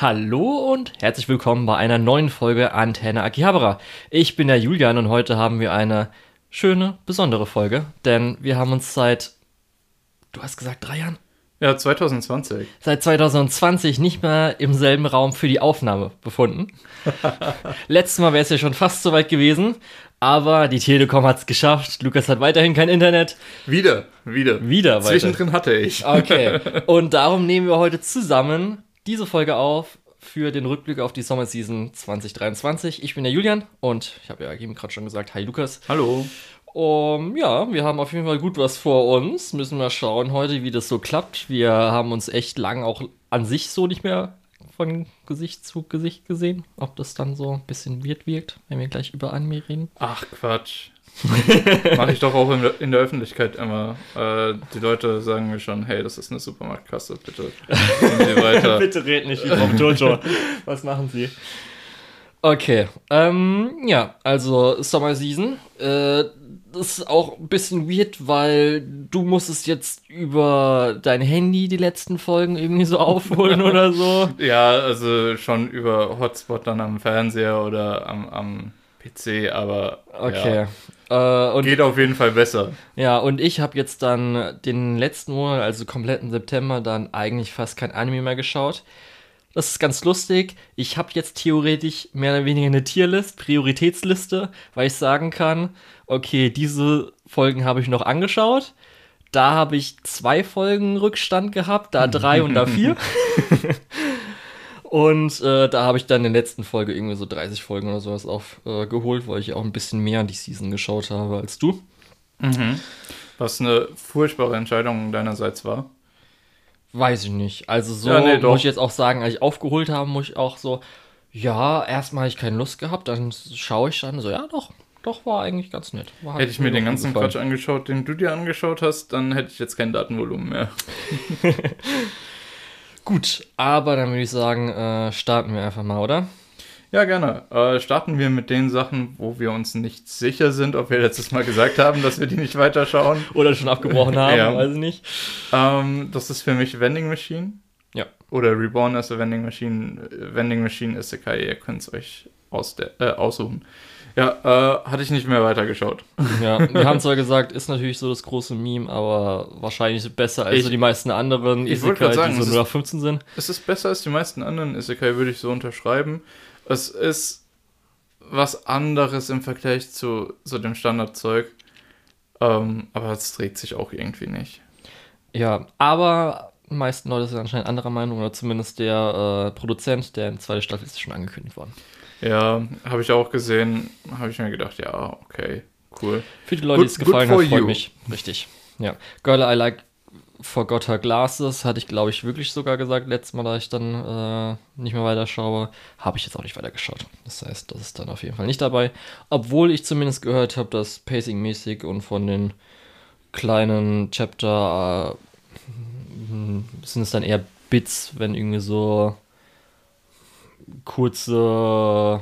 Hallo und herzlich willkommen bei einer neuen Folge Antenne Akihabara. Ich bin der Julian und heute haben wir eine schöne, besondere Folge, denn wir haben uns seit, du hast gesagt, drei Jahren? Ja, 2020. Seit 2020 nicht mehr im selben Raum für die Aufnahme befunden. Letztes Mal wäre es ja schon fast so weit gewesen, aber die Telekom hat es geschafft. Lukas hat weiterhin kein Internet. Wieder, wieder. Wieder weiter. Zwischendrin hatte ich. Okay. Und darum nehmen wir heute zusammen diese Folge auf für den Rückblick auf die Sommerseason 2023. Ich bin der Julian und ich habe ja eben gerade schon gesagt, hi Lukas. Hallo. Um, ja, wir haben auf jeden Fall gut was vor uns. Müssen wir schauen heute, wie das so klappt. Wir haben uns echt lang auch an sich so nicht mehr von Gesicht zu Gesicht gesehen. Ob das dann so ein bisschen weird wirkt, wenn wir gleich über Anime reden. Ach Quatsch. Mache ich doch auch in der, in der Öffentlichkeit immer. Äh, die Leute sagen mir schon, hey, das ist eine Supermarktkasse, bitte. Bitte red nicht wie Bob Jojo. Was machen Sie? Okay, ähm, ja, also Summer Season. Äh, das ist auch ein bisschen weird, weil du musstest jetzt über dein Handy die letzten Folgen irgendwie so aufholen oder so. Ja, also schon über Hotspot dann am Fernseher oder am, am PC, aber Okay. ja, Äh, und geht auf jeden Fall besser. Ja, und ich habe jetzt dann den letzten Monat, also kompletten September, dann eigentlich fast kein Anime mehr geschaut. Das ist ganz lustig. Ich habe jetzt theoretisch mehr oder weniger eine Tierlist, Prioritätsliste, weil ich sagen kann, okay, diese Folgen habe ich noch angeschaut. Da habe ich zwei Folgen Rückstand gehabt, da drei und da vier. Und äh, da habe ich dann in der letzten Folge irgendwie so 30 Folgen oder sowas aufgeholt, äh, weil ich auch ein bisschen mehr die Season geschaut habe als du. Was eine furchtbare Entscheidung deinerseits war. Weiß ich nicht. Also so Ja, nee, muss ich jetzt auch sagen, als ich aufgeholt habe, muss ich auch so, ja, erstmal habe ich keine Lust gehabt, dann schaue ich dann so, ja doch, doch, war eigentlich ganz nett. War, Hätte ich mir den ganzen gefallen. Quatsch angeschaut, den du dir angeschaut hast, dann hätte ich jetzt kein Datenvolumen mehr. Gut, aber dann würde ich sagen, äh, starten wir einfach mal, oder? Ja, gerne. Äh, starten wir mit den Sachen, wo wir uns nicht sicher sind, ob wir letztes Mal gesagt haben, dass wir die nicht weiterschauen. Oder schon abgebrochen haben, Ja. weiß ich nicht. Ähm, das ist für mich Vending Machine. Ja. Oder Reborn as a Vending Machine. Äh, Vending Machine Isekai, ihr könnt es euch aus der, äh, aussuchen. Ja, äh, hatte ich nicht mehr weitergeschaut. Ja, wir haben zwar gesagt, ist natürlich so das große Meme, aber wahrscheinlich besser als Ich- so die meisten anderen grad sagen, die es so ist- nur nach 15 sind. Es ist besser als die meisten anderen Isekai, würde ich so unterschreiben. Es ist was anderes im Vergleich zu, zu dem Standardzeug. Ähm, aber es dreht sich auch irgendwie nicht. Ja, aber meisten Leute sind anscheinend anderer Meinung, oder zumindest der äh, Produzent, der in zweite Staffel ist schon angekündigt worden. Ja, habe ich auch gesehen. Habe ich mir gedacht, ja, okay, cool. Für die Leute, die es gefallen hat, freut mich. Richtig. Ja. Girl, I like Forgot Her Glasses, hatte ich, glaube ich, wirklich sogar gesagt, letztes Mal, da ich dann äh, nicht mehr weiter schaue. Habe ich jetzt auch nicht weiter geschaut. Das heißt, das ist dann auf jeden Fall nicht dabei. Obwohl ich zumindest gehört habe, dass pacingmäßig und von den kleinen Chapter äh, sind es dann eher Bits, wenn irgendwie so kurze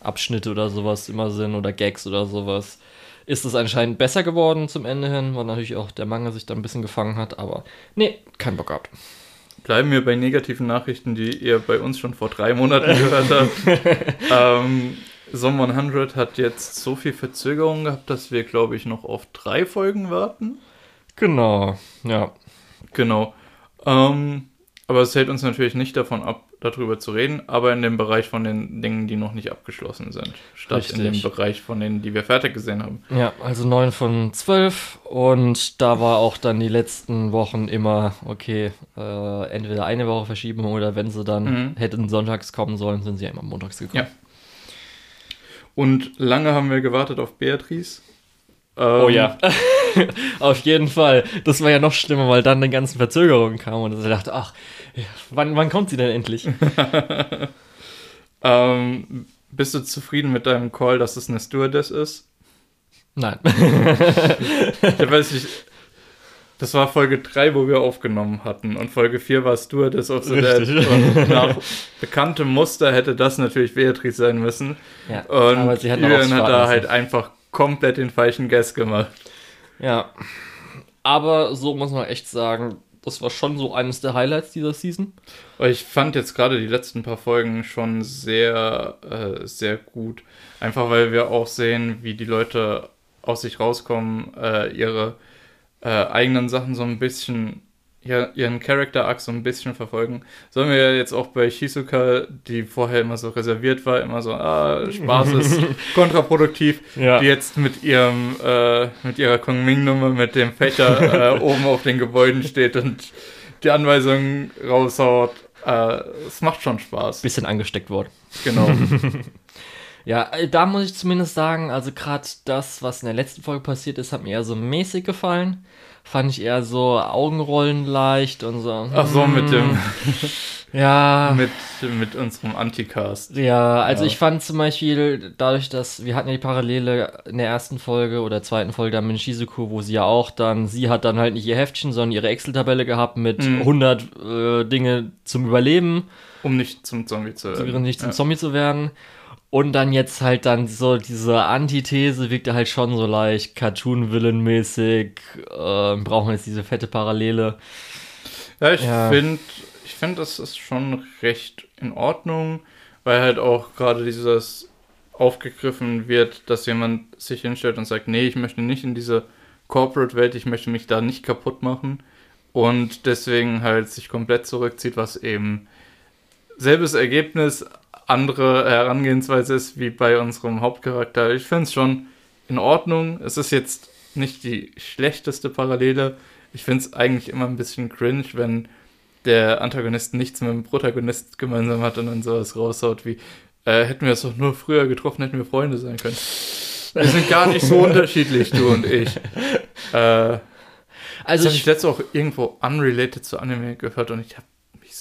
Abschnitte oder sowas immer sind oder Gags oder sowas, ist es anscheinend besser geworden zum Ende hin, weil natürlich auch der Manga sich da ein bisschen gefangen hat, aber nee, kein Bock gehabt. Bleiben wir bei negativen Nachrichten, die ihr bei uns schon vor drei Monaten gehört habt. ähm, Som 100 hat jetzt so viel Verzögerung gehabt, dass wir, glaube ich, noch auf drei Folgen warten. Genau, ja. Genau. Ähm, aber es hält uns natürlich nicht davon ab, darüber zu reden, aber in dem Bereich von den Dingen, die noch nicht abgeschlossen sind, statt in dem Richtig. Bereich von denen, die wir fertig gesehen haben. Ja, also 9 von 12 und da war auch dann die letzten Wochen immer, okay, äh, entweder eine Woche verschieben oder wenn sie dann Mhm. hätten sonntags kommen sollen, sind sie ja immer montags gekommen. Ja. Und lange haben wir gewartet auf Beatrice. Oh Ähm, ja, auf jeden Fall. Das war ja noch schlimmer, weil dann die ganzen Verzögerungen kamen und ich dachte, ach, wann, wann kommt sie denn endlich? Ähm, bist du zufrieden mit deinem Call, dass es eine Stewardess ist? Nein. Ich weiß nicht. Das war Folge 3, wo wir aufgenommen hatten. Und Folge 4 war Stewardess of the Dead. Und nach bekanntem Muster hätte das natürlich Beatrice sein müssen. ja, Und aber sie hat hat da halt einfach komplett den falschen Guess gemacht. Ja. Aber so muss man echt sagen, das war schon so eines der Highlights dieser Season. Ich fand jetzt gerade die letzten paar Folgen schon sehr, äh, sehr gut. Einfach weil wir auch sehen, wie die Leute aus sich rauskommen, äh, ihre äh, eigenen Sachen so ein bisschen ihren Character-Arc so ein bisschen verfolgen. Sollen wir ja jetzt auch bei Shizuka, die vorher immer so reserviert war, immer so, ah, Spaß ist kontraproduktiv, ja. die jetzt mit ihrem, äh, mit ihrer Kongming-Nummer, mit dem Fächer äh, oben auf den Gebäuden steht und die Anweisungen raushaut. Äh, es macht schon Spaß. Bisschen angesteckt worden. Genau. Ja, äh, da muss ich zumindest sagen, also gerade das, was in der letzten Folge passiert ist, hat mir eher so mäßig gefallen fand ich eher so Augenrollen leicht und so. Ach so, mit dem. Hm. ja. Mit, mit unserem Anticast. Ja, also ja. ich fand zum Beispiel, dadurch, dass wir hatten ja die Parallele in der ersten Folge oder zweiten Folge dann mit Shizuku, wo sie ja auch dann, sie hat dann halt nicht ihr Heftchen, sondern ihre Excel-Tabelle gehabt mit mhm. 100 äh, Dinge zum Überleben. Um nicht zum Zombie zu werden. Um nicht zum ja. Zombie zu werden. Und dann jetzt halt dann so diese Antithese wirkt halt schon so leicht Cartoon-Villain-mäßig. Äh, brauchen wir jetzt diese fette Parallele. Ja, ich ja. finde, ich finde, das ist schon recht in Ordnung, weil halt auch gerade dieses aufgegriffen wird, dass jemand sich hinstellt und sagt, nee, ich möchte nicht in diese Corporate-Welt, ich möchte mich da nicht kaputt machen und deswegen halt sich komplett zurückzieht, was eben selbes Ergebnis, andere Herangehensweise ist wie bei unserem Hauptcharakter. Ich finde es schon in Ordnung. Es ist jetzt nicht die schlechteste Parallele. Ich finde es eigentlich immer ein bisschen cringe, wenn der Antagonist nichts mit dem Protagonist gemeinsam hat und dann sowas raushaut wie, äh, hätten wir es doch nur früher getroffen, hätten wir Freunde sein können. Wir sind gar nicht so unterschiedlich, du und ich. Äh, also das habe ich letztes auch irgendwo unrelated zu Anime gehört und ich habe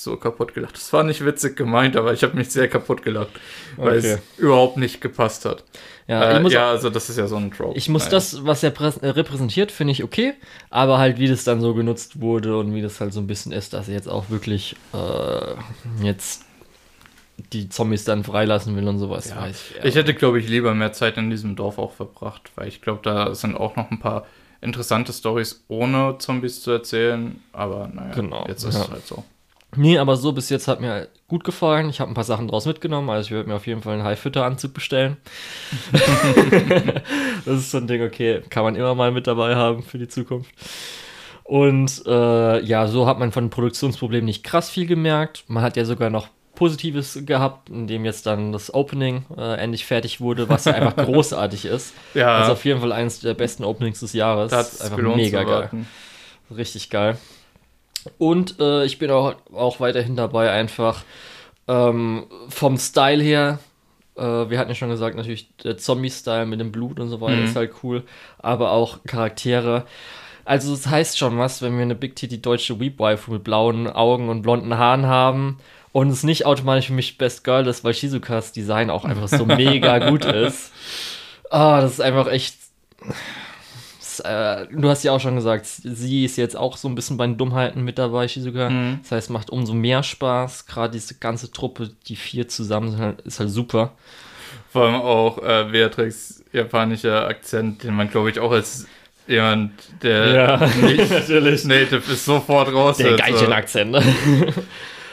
so kaputt gelacht. Das war nicht witzig gemeint, aber ich habe mich sehr kaputt gelacht, weil okay. es überhaupt nicht gepasst hat. Ja, äh, ja also das ist ja so ein Trope. Ich muss naja. das, was er äh, repräsentiert, finde ich okay, aber halt wie das dann so genutzt wurde und wie das halt so ein bisschen ist, dass er jetzt auch wirklich äh, jetzt die Zombies dann freilassen will und sowas. Ja. Ich, ich hätte, glaube ich, lieber mehr Zeit in diesem Dorf auch verbracht, weil ich glaube, da sind auch noch ein paar interessante Stories ohne Zombies zu erzählen, aber naja, genau. jetzt ist ja. es halt so. Nee, aber so bis jetzt hat mir gut gefallen. Ich habe ein paar Sachen draus mitgenommen. Also ich werde mir auf jeden Fall einen High-Fütter-Anzug bestellen. das ist so ein Ding, okay, kann man immer mal mit dabei haben für die Zukunft. Und äh, ja, so hat man von Produktionsproblemen nicht krass viel gemerkt. Man hat ja sogar noch Positives gehabt, indem jetzt dann das Opening äh, endlich fertig wurde, was ja einfach großartig ist. Ja. Also auf jeden Fall eines der besten Openings des Jahres. Das einfach mega geil. Richtig geil. Und äh, ich bin auch, auch weiterhin dabei, einfach ähm, vom Style her. Äh, wir hatten ja schon gesagt, natürlich der Zombie-Style mit dem Blut und so weiter mhm. ist halt cool. Aber auch Charaktere. Also, das heißt schon was, wenn wir eine Big Titty deutsche Weep-Wife mit blauen Augen und blonden Haaren haben und es nicht automatisch für mich Best Girl ist, weil Shizukas Design auch einfach so mega gut ist. Ah, oh, das ist einfach echt äh, du hast ja auch schon gesagt, sie ist jetzt auch so ein bisschen bei den Dummheiten mit dabei, Shizuka. Mhm. Das heißt, macht umso mehr Spaß. Gerade diese ganze Truppe, die vier zusammen sind, halt, ist halt super. Vor allem auch äh, Beatrix japanischer Akzent, den man, glaube ich, auch als jemand, der ja, nicht native ist, sofort raus. Der Geilchen-Akzent. Ne?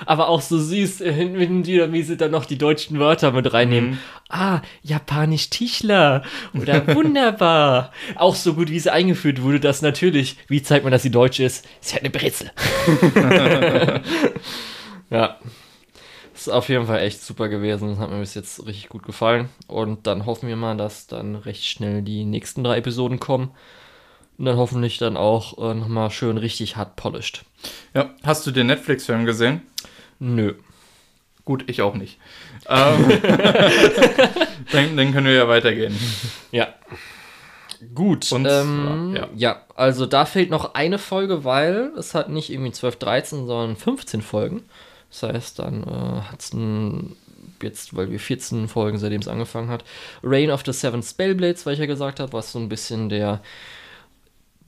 aber auch so süß, wenn die, wie sie dann noch die deutschen Wörter mit reinnehmen. Mhm. Ah, japanisch Tischler oder wunderbar. auch so gut, wie sie eingeführt wurde, dass natürlich, wie zeigt man, dass sie deutsch ist? Ist ja eine Brezel. ja. Ist auf jeden Fall echt super gewesen. Das hat mir bis jetzt richtig gut gefallen. Und dann hoffen wir mal, dass dann recht schnell die nächsten drei Episoden kommen. Und dann hoffentlich dann auch äh, nochmal schön richtig hart polished. Ja, hast du den Netflix-Film gesehen? Nö. Gut, ich auch nicht. Ähm, dann, dann, können wir ja weitergehen. Ja. Gut. Und, ähm, ja. ja. also da fehlt noch eine Folge, weil es hat nicht irgendwie 12, 13, sondern 15 Folgen. Das heißt, dann äh, hat es jetzt, weil wir 14 Folgen, seitdem es angefangen hat, Reign of the Seven Spellblades, weil ich ja gesagt habe, was so ein bisschen der,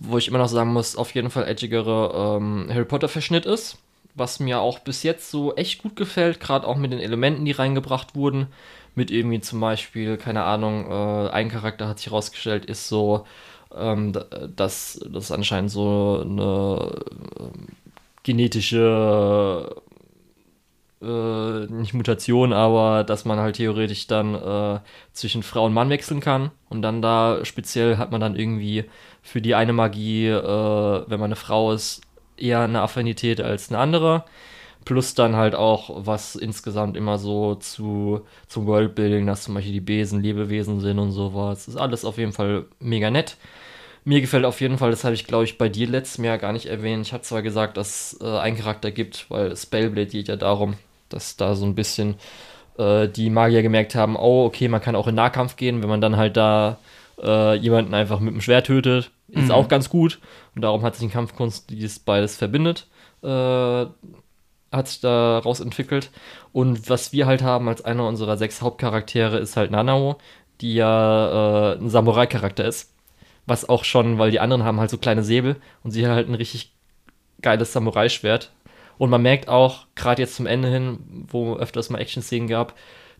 wo ich immer noch sagen muss, auf jeden Fall edgigere ähm, Harry Potter-Verschnitt ist was mir auch bis jetzt so echt gut gefällt, gerade auch mit den Elementen, die reingebracht wurden. Mit irgendwie zum Beispiel, keine Ahnung, äh, ein Charakter hat sich herausgestellt, ist so, ähm, dass das anscheinend so eine, genetische äh, nicht Mutation, aber dass man halt theoretisch dann äh, zwischen Frau und Mann wechseln kann. Und dann da speziell hat man dann irgendwie für die eine Magie, äh, wenn man eine Frau ist, eher eine Affinität als eine andere. Plus dann halt auch, was insgesamt immer so zu, zum Worldbuilding, dass zum Beispiel die Besen Lebewesen sind und sowas. Ist alles auf jeden Fall mega nett. Mir gefällt auf jeden Fall, das habe ich glaube ich bei dir letztes Jahr gar nicht erwähnt. Ich habe zwar gesagt, dass es äh, einen Charakter gibt, weil Spellblade geht ja darum, dass da so ein bisschen äh, die Magier gemerkt haben, oh, okay, man kann auch in Nahkampf gehen, wenn man dann halt da äh, jemanden einfach mit dem Schwert tötet, ist mhm. auch ganz gut. Und darum hat sich die Kampfkunst, die das beides verbindet, äh, hat sich daraus entwickelt. Und was wir halt haben als einer unserer sechs Hauptcharaktere ist halt Nanao, die ja äh, ein Samurai-Charakter ist. Was auch schon, weil die anderen haben halt so kleine Säbel und sie hat halt ein richtig geiles Samurai-Schwert. Und man merkt auch, gerade jetzt zum Ende hin, wo öfters mal Action-Szenen gab,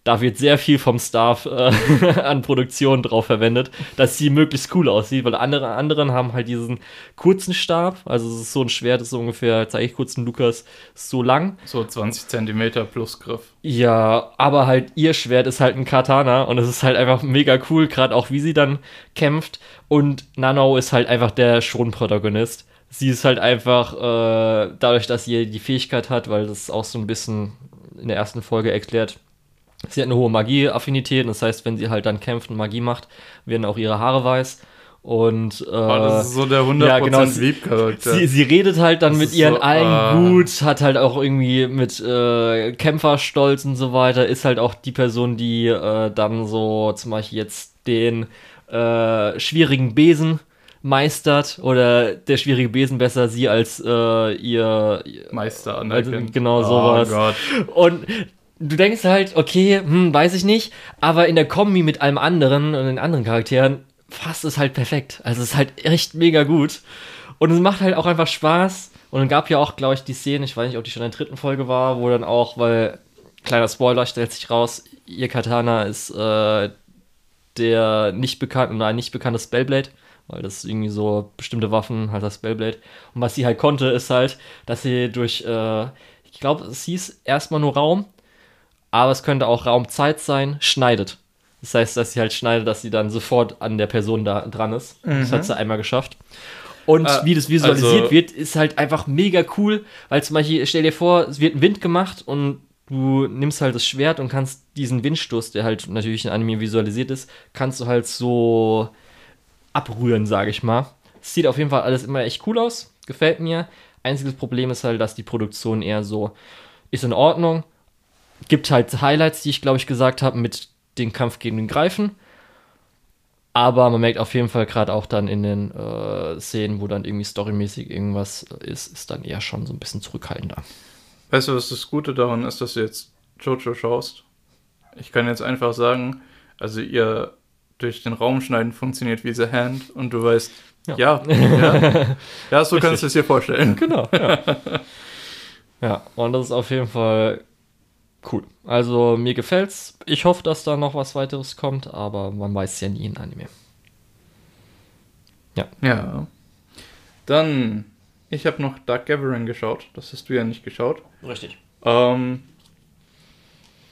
da wird sehr viel vom Staff äh, an Produktion drauf verwendet, dass sie möglichst cool aussieht, weil andere anderen haben halt diesen kurzen Stab, also es ist so ein Schwert, das ist ungefähr, zeige ich kurz den Lukas, so lang. So 20 Zentimeter plus Griff. Ja, aber halt ihr Schwert ist halt ein Katana und es ist halt einfach mega cool, gerade auch wie sie dann kämpft und Nanao ist halt einfach der Schonprotagonist. Sie ist halt einfach, äh, dadurch, dass sie die Fähigkeit hat, weil das auch so ein bisschen in der ersten Folge erklärt, Sie hat eine hohe Magie-Affinität, das heißt, wenn sie halt dann kämpft und Magie macht, werden auch ihre Haare weiß. Und äh, oh, das ist so der 100% ja, genau, Liebcharakter. Sie, sie redet halt dann das mit ihren so, allen ah. gut, hat halt auch irgendwie mit äh, Kämpferstolz und so weiter, ist halt auch die Person, die äh, dann so zum Beispiel jetzt den äh, schwierigen Besen meistert oder der schwierige Besen besser sie als äh, ihr Meister anerkennt. Also, genau sowas. Oh Gott. Und du denkst halt, okay, hm, weiß ich nicht, aber in der Kombi mit allem anderen und den anderen Charakteren fasst es halt perfekt. Also es ist halt echt mega gut. Und es macht halt auch einfach Spaß. Und dann gab ja auch, glaube ich, die Szene, ich weiß nicht, ob die schon in der dritten Folge war, wo dann auch, weil, kleiner Spoiler, stellt sich raus, ihr Katana ist äh, der nicht bekannte, oder ein nicht bekanntes Spellblade, weil das irgendwie so bestimmte Waffen halt das Spellblade. Und was sie halt konnte, ist halt, dass sie durch, äh, ich glaube, es hieß erstmal nur Raum, aber es könnte auch Raumzeit sein, schneidet. Das heißt, dass sie halt schneidet, dass sie dann sofort an der Person da dran ist. Mhm. Das hat sie einmal geschafft. Und äh, wie das visualisiert also, wird, ist halt einfach mega cool, weil zum Beispiel, stell dir vor, es wird ein Wind gemacht und du nimmst halt das Schwert und kannst diesen Windstoß, der halt natürlich in Anime visualisiert ist, kannst du halt so abrühren, sage ich mal. Sieht auf jeden Fall alles immer echt cool aus, gefällt mir. Einziges Problem ist halt, dass die Produktion eher so ist in Ordnung, gibt halt Highlights, die ich glaube ich gesagt habe, mit dem Kampf gegen den Greifen. Aber man merkt auf jeden Fall gerade auch dann in den äh, Szenen, wo dann irgendwie storymäßig irgendwas ist, ist dann eher schon so ein bisschen zurückhaltender. Weißt du, was das Gute daran ist, dass du jetzt Jojo schaust? Ich kann jetzt einfach sagen, also ihr durch den Raum schneiden funktioniert wie The Hand und du weißt, ja, ja, ja, ja so kannst du es dir vorstellen. Genau. Ja. ja, und das ist auf jeden Fall cool. Also mir gefällt's. Ich hoffe, dass da noch was weiteres kommt, aber man weiß ja nie in Anime. Ja. Ja. Dann, ich habe noch Dark Gathering geschaut. Das hast du ja nicht geschaut. Richtig. Ähm,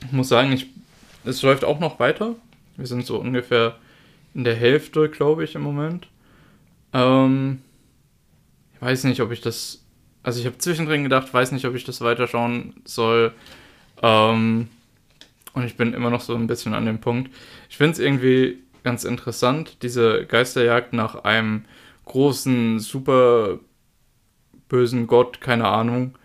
ich muss sagen, ich, es läuft auch noch weiter. Wir sind so ungefähr in der Hälfte, glaube ich, im Moment. Ähm, ich weiß nicht, ob ich das. Also ich habe zwischendrin gedacht, weiß nicht, ob ich das weiterschauen soll. Ähm, und ich bin immer noch so ein bisschen an dem Punkt. Ich finde es irgendwie ganz interessant, diese Geisterjagd nach einem großen, super bösen Gott, keine Ahnung,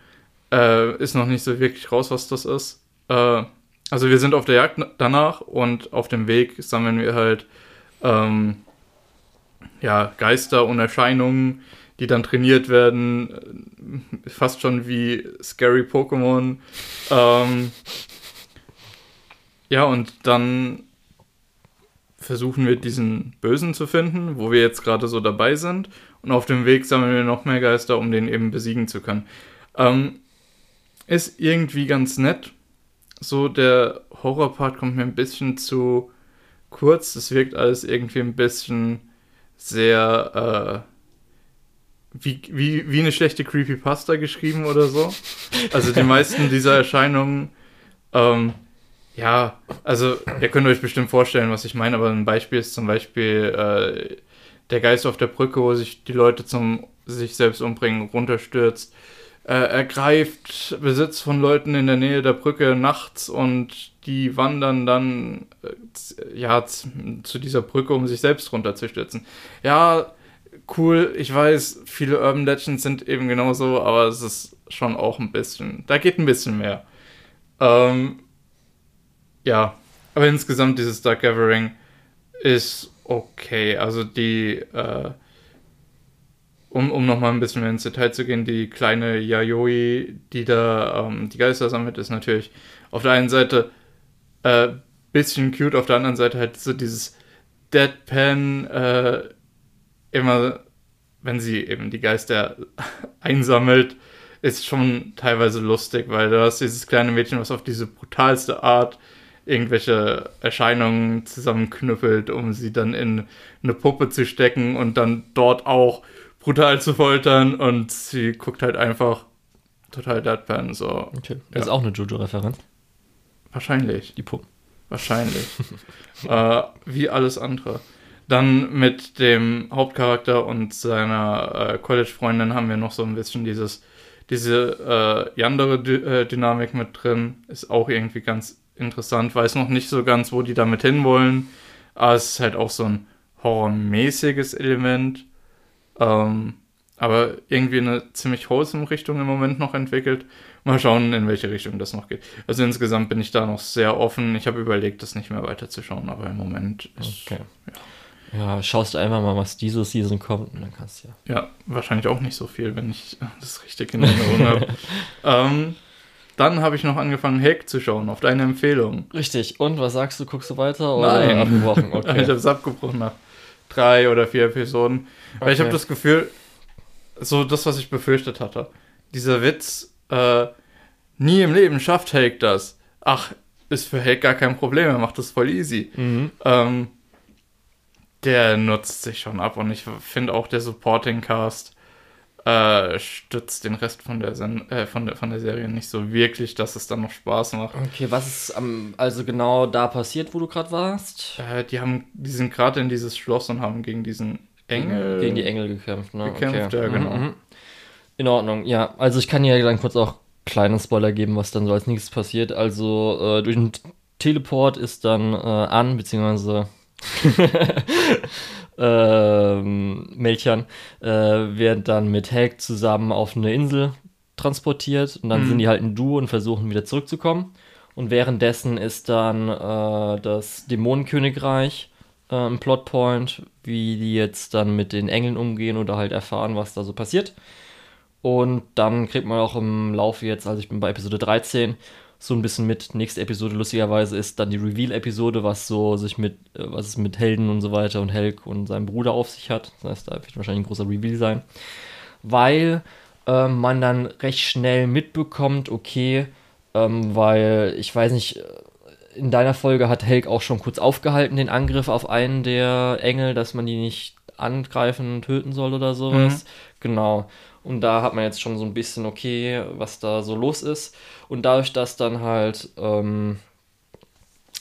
äh, ist noch nicht so wirklich raus, was das ist. Äh, also wir sind auf der Jagd danach und auf dem Weg sammeln wir halt ähm, ja, Geister und Erscheinungen, die dann trainiert werden, äh, fast schon wie Scary Pokémon. Ähm, ja, und dann versuchen wir diesen Bösen zu finden, wo wir jetzt gerade so dabei sind. Und auf dem Weg sammeln wir noch mehr Geister, um den eben besiegen zu können. Ähm, ist irgendwie ganz nett. So, der Horrorpart kommt mir ein bisschen zu kurz. Es wirkt alles irgendwie ein bisschen sehr äh, wie, wie, wie eine schlechte Creepypasta geschrieben oder so. Also die meisten dieser Erscheinungen, ähm, ja, also ihr könnt euch bestimmt vorstellen, was ich meine, aber ein Beispiel ist zum Beispiel äh, der Geist auf der Brücke, wo sich die Leute zum sich selbst umbringen runterstürzt. Äh, er greift Besitz von Leuten in der Nähe der Brücke nachts und die wandern dann äh, ja zu dieser Brücke, um sich selbst runterzustürzen. Ja, cool. Ich weiß, viele Urban Legends sind eben genauso, aber es ist schon auch ein bisschen. Da geht ein bisschen mehr. Ähm, ja, aber insgesamt dieses Dark Gathering ist okay. Also die, äh, um, um nochmal ein bisschen mehr ins Detail zu gehen, die kleine Yayoi, die da ähm, die Geister sammelt, ist natürlich auf der einen Seite äh, bisschen cute, auf der anderen Seite halt so dieses Deadpan, äh, immer, wenn sie eben die Geister einsammelt, ist schon teilweise lustig, weil du hast dieses kleine Mädchen, was auf diese brutalste Art irgendwelche Erscheinungen zusammenknüppelt, um sie dann in eine Puppe zu stecken und dann dort auch brutal zu foltern und sie guckt halt einfach total deadpan so. Okay. Das ja. ist auch eine Jojo-Referenz. Wahrscheinlich. Die Puppe. Wahrscheinlich. äh, wie alles andere. Dann mit dem Hauptcharakter und seiner äh, College-Freundin haben wir noch so ein bisschen dieses, diese äh, andere D äh, Dynamik mit drin. Ist auch irgendwie ganz interessant. Weiß noch nicht so ganz, wo die damit hinwollen. Aber es ist halt auch so ein horrormäßiges Element. Ähm, aber irgendwie eine ziemlich wholesome Richtung im Moment noch entwickelt. Mal schauen, in welche Richtung das noch geht. Also insgesamt bin ich da noch sehr offen. Ich habe überlegt, das nicht mehr weiterzuschauen, aber im Moment ist. Okay. Ja. Ja, schaust du einfach mal, was diese Season kommt und dann kannst du ja. Ja, wahrscheinlich auch nicht so viel, wenn ich das richtig in Erinnerung habe. Ähm, dann habe ich noch angefangen, Hack zu schauen, auf deine Empfehlung. Richtig. Und was sagst du? Guckst du weiter oder Nein. abgebrochen? Okay. ich habe es abgebrochen nach drei oder vier Episoden. Weil ich habe das Gefühl, so das, was ich befürchtet hatte. Dieser Witz, äh, nie im Leben schafft Hake das. Ach, ist für Hake gar kein Problem, er macht das voll easy. Mhm. Ähm, der nutzt sich schon ab und ich finde auch der Supporting Cast äh, stützt den Rest von der, Sen äh, von, der, von der Serie nicht so wirklich, dass es dann noch Spaß macht. Okay, was ist am, also genau da passiert, wo du gerade warst? Äh, die haben, die sind gerade in dieses Schloss und haben gegen diesen Engel. Gegen die Engel gekämpft, ne? Gekämpft, okay. ja, genau. Mhm, mhm. In Ordnung, ja. Also ich kann dir dann kurz auch kleinen Spoiler geben, was dann so als nächstes passiert. Also äh, durch den Teleport ist dann äh, an, beziehungsweise ähm, Melchian äh, werden dann mit Helg zusammen auf eine Insel transportiert und dann mhm. sind die halt ein Duo und versuchen wieder zurückzukommen. Und währenddessen ist dann äh, das Dämonenkönigreich äh, ein Plotpoint, wie die jetzt dann mit den Engeln umgehen oder halt erfahren, was da so passiert. Und dann kriegt man auch im Laufe jetzt, also ich bin bei Episode 13, so ein bisschen mit. Nächste Episode lustigerweise ist dann die Reveal-Episode, was so sich mit, äh, was es mit Helden und so weiter und Helk und seinem Bruder auf sich hat. Das heißt, da wird wahrscheinlich ein großer Reveal sein. Weil äh, man dann recht schnell mitbekommt, okay, ähm, weil ich weiß nicht, äh, in deiner Folge hat Helk auch schon kurz aufgehalten, den Angriff auf einen der Engel, dass man die nicht angreifen und töten soll oder sowas. Mhm. Genau. Und da hat man jetzt schon so ein bisschen, okay, was da so los ist. Und dadurch, dass dann halt ähm,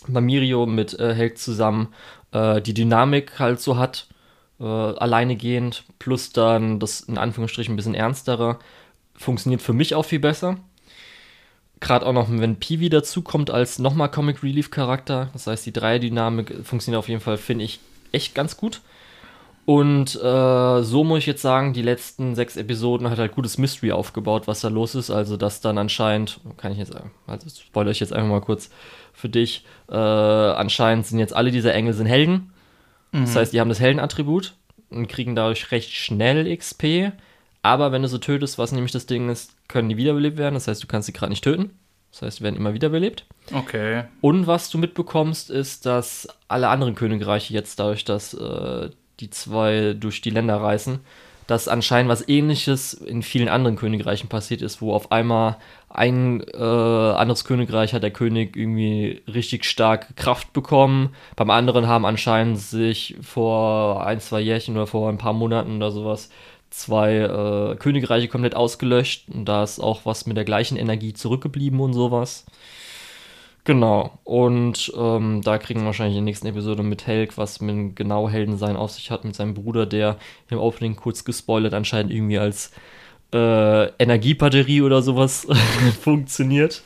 Mamirio mit äh, Helk zusammen äh, die Dynamik halt so hat, äh, alleine gehend, plus dann das in Anführungsstrichen ein bisschen ernstere, funktioniert für mich auch viel besser. Gerade auch noch, wenn Peewee dazukommt als nochmal Comic Relief Charakter. Das heißt, die Dreier-Dynamik funktioniert auf jeden Fall, finde ich, echt ganz gut. Und äh, so muss ich jetzt sagen, die letzten sechs Episoden hat halt gutes Mystery aufgebaut, was da los ist. Also, dass dann anscheinend, kann ich jetzt, also spoilere ich jetzt einfach mal kurz für dich, äh, anscheinend sind jetzt alle dieser Engel sind Helden. Mhm. Das heißt, die haben das Heldenattribut und kriegen dadurch recht schnell XP. Aber wenn du so tötest, was nämlich das Ding ist, können die wiederbelebt werden. Das heißt, du kannst sie gerade nicht töten. Das heißt, sie werden immer wiederbelebt. Okay. Und was du mitbekommst, ist, dass alle anderen Königreiche jetzt dadurch, dass äh, die zwei durch die Länder reisen, dass anscheinend was ähnliches in vielen anderen Königreichen passiert ist, wo auf einmal ein äh, anderes Königreich hat der König irgendwie richtig starke Kraft bekommen. Beim anderen haben anscheinend sich vor ein, zwei Jährchen oder vor ein paar Monaten oder sowas zwei äh, Königreiche komplett ausgelöscht und da ist auch was mit der gleichen Energie zurückgeblieben und sowas. Genau, und ähm, da kriegen wir wahrscheinlich in der nächsten Episode mit Helk, was mit genau Heldensein auf sich hat, mit seinem Bruder, der im Opening kurz gespoilert anscheinend irgendwie als äh, Energiebatterie oder sowas funktioniert.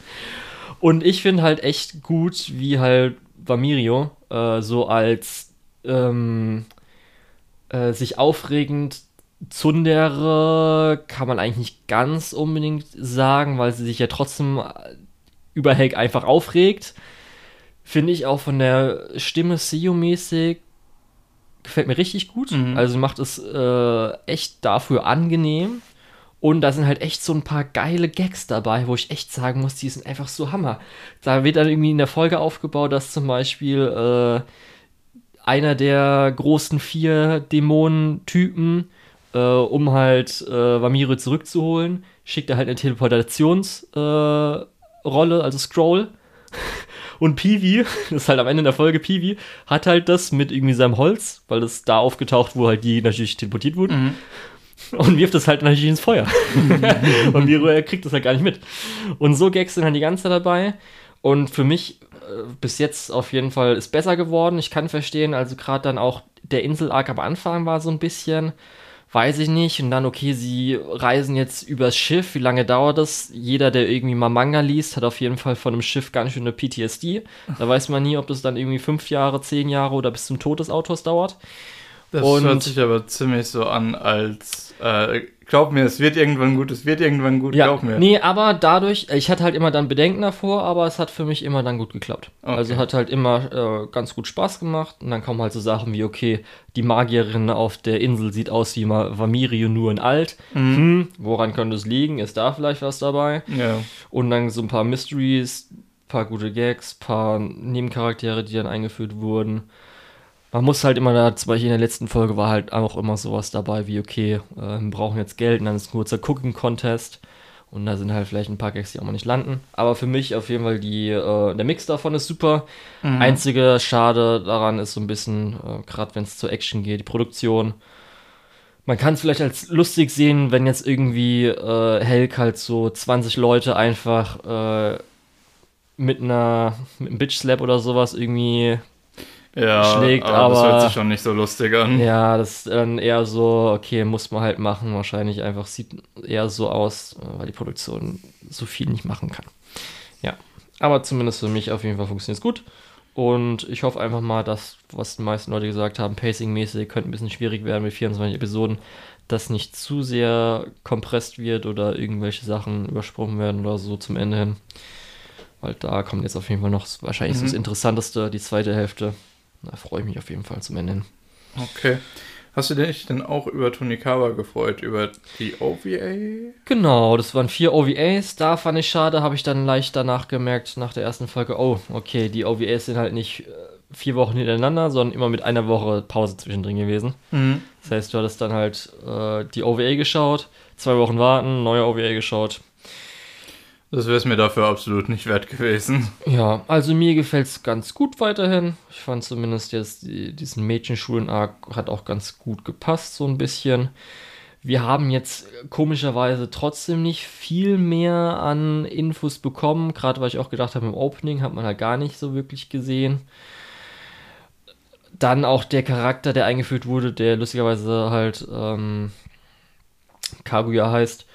Und ich finde halt echt gut, wie halt Vamirio äh, so als ähm, äh, sich aufregend Zundere kann man eigentlich nicht ganz unbedingt sagen, weil sie sich ja trotzdem über Helg einfach aufregt. Finde ich auch von der Stimme SEO-mäßig gefällt mir richtig gut. Mhm. Also macht es äh, echt dafür angenehm. Und da sind halt echt so ein paar geile Gags dabei, wo ich echt sagen muss, die sind einfach so Hammer. Da wird dann irgendwie in der Folge aufgebaut, dass zum Beispiel äh, einer der großen vier Dämonen-Typen, äh, um halt äh, Vamire zurückzuholen, schickt er halt eine Teleportationsrolle, äh, also Scroll. Und Peewee, das ist halt am Ende der Folge, Peewee hat halt das mit irgendwie seinem Holz, weil das da aufgetaucht, wo halt die natürlich teleportiert wurden. Mhm und wirft es halt natürlich ins Feuer. und Miro, er kriegt das halt gar nicht mit. Und so Gags sind halt die ganze Zeit dabei. Und für mich äh, bis jetzt auf jeden Fall ist besser geworden. Ich kann verstehen, also gerade dann auch der Insel-Arc am Anfang war so ein bisschen, weiß ich nicht. Und dann, okay, sie reisen jetzt übers Schiff. Wie lange dauert das? Jeder, der irgendwie mal Manga liest, hat auf jeden Fall von einem Schiff ganz schön eine PTSD. Da weiß man nie, ob das dann irgendwie fünf Jahre, zehn Jahre oder bis zum Tod des Autors dauert. Das und hört sich aber ziemlich so an, als äh, glaub mir, es wird irgendwann gut, es wird irgendwann gut, ja, glaub mir. Nee, aber dadurch, ich hatte halt immer dann Bedenken davor, aber es hat für mich immer dann gut geklappt. Okay. Also hat halt immer äh, ganz gut Spaß gemacht und dann kommen halt so Sachen wie, okay, die Magierin auf der Insel sieht aus wie Vamirio nur in alt. Mhm. Hm, woran könnte es liegen? Ist da vielleicht was dabei? Ja. Und dann so ein paar Mysteries, paar gute Gags, paar Nebencharaktere, die dann eingeführt wurden man muss halt immer da, zum Beispiel in der letzten Folge war halt auch immer sowas dabei wie, okay, äh, wir brauchen jetzt Geld und dann ist ein kurzer Cooking-Contest und da sind halt vielleicht ein paar Gags, die auch mal nicht landen. Aber für mich auf jeden Fall die, äh, der Mix davon ist super. Mhm. Einzige Schade daran ist so ein bisschen, äh, gerade wenn es zur Action geht, die Produktion. Man kann es vielleicht als lustig sehen, wenn jetzt irgendwie äh, Helk halt so 20 Leute einfach äh, mit einer mit einem Bitch Slap oder sowas irgendwie ja, schlägt, aber, aber, das hört sich schon nicht so lustig an. Ja, das ist dann eher so, okay, muss man halt machen. Wahrscheinlich einfach sieht eher so aus, weil die Produktion so viel nicht machen kann. Ja, aber zumindest für mich auf jeden Fall funktioniert es gut. Und ich hoffe einfach mal, dass, was die meisten Leute gesagt haben, pacing-mäßig könnte ein bisschen schwierig werden mit 24 Episoden, dass nicht zu sehr kompresst wird oder irgendwelche Sachen übersprungen werden oder so zum Ende hin. Weil da kommt jetzt auf jeden Fall noch wahrscheinlich mhm. das Interessanteste, die zweite Hälfte. Da freue ich mich auf jeden Fall zum Ende. Okay. Hast du dich denn auch über Tonikawa gefreut, über die OVA? Genau, das waren vier OVAs. Da fand ich schade, habe ich dann leicht danach gemerkt, nach der ersten Folge, oh, okay, die OVAs sind halt nicht äh, vier Wochen hintereinander, sondern immer mit einer Woche Pause zwischendrin gewesen. Mhm. Das heißt, du hattest dann halt äh, die OVA geschaut, zwei Wochen warten, neue OVA geschaut, das wäre es mir dafür absolut nicht wert gewesen. Ja, also mir gefällt es ganz gut weiterhin. Ich fand zumindest jetzt die, diesen Mädchenschulen-Arc hat auch ganz gut gepasst, so ein bisschen. Wir haben jetzt komischerweise trotzdem nicht viel mehr an Infos bekommen, gerade weil ich auch gedacht habe, im Opening hat man halt gar nicht so wirklich gesehen. Dann auch der Charakter, der eingeführt wurde, der lustigerweise halt ähm, Kaguya heißt,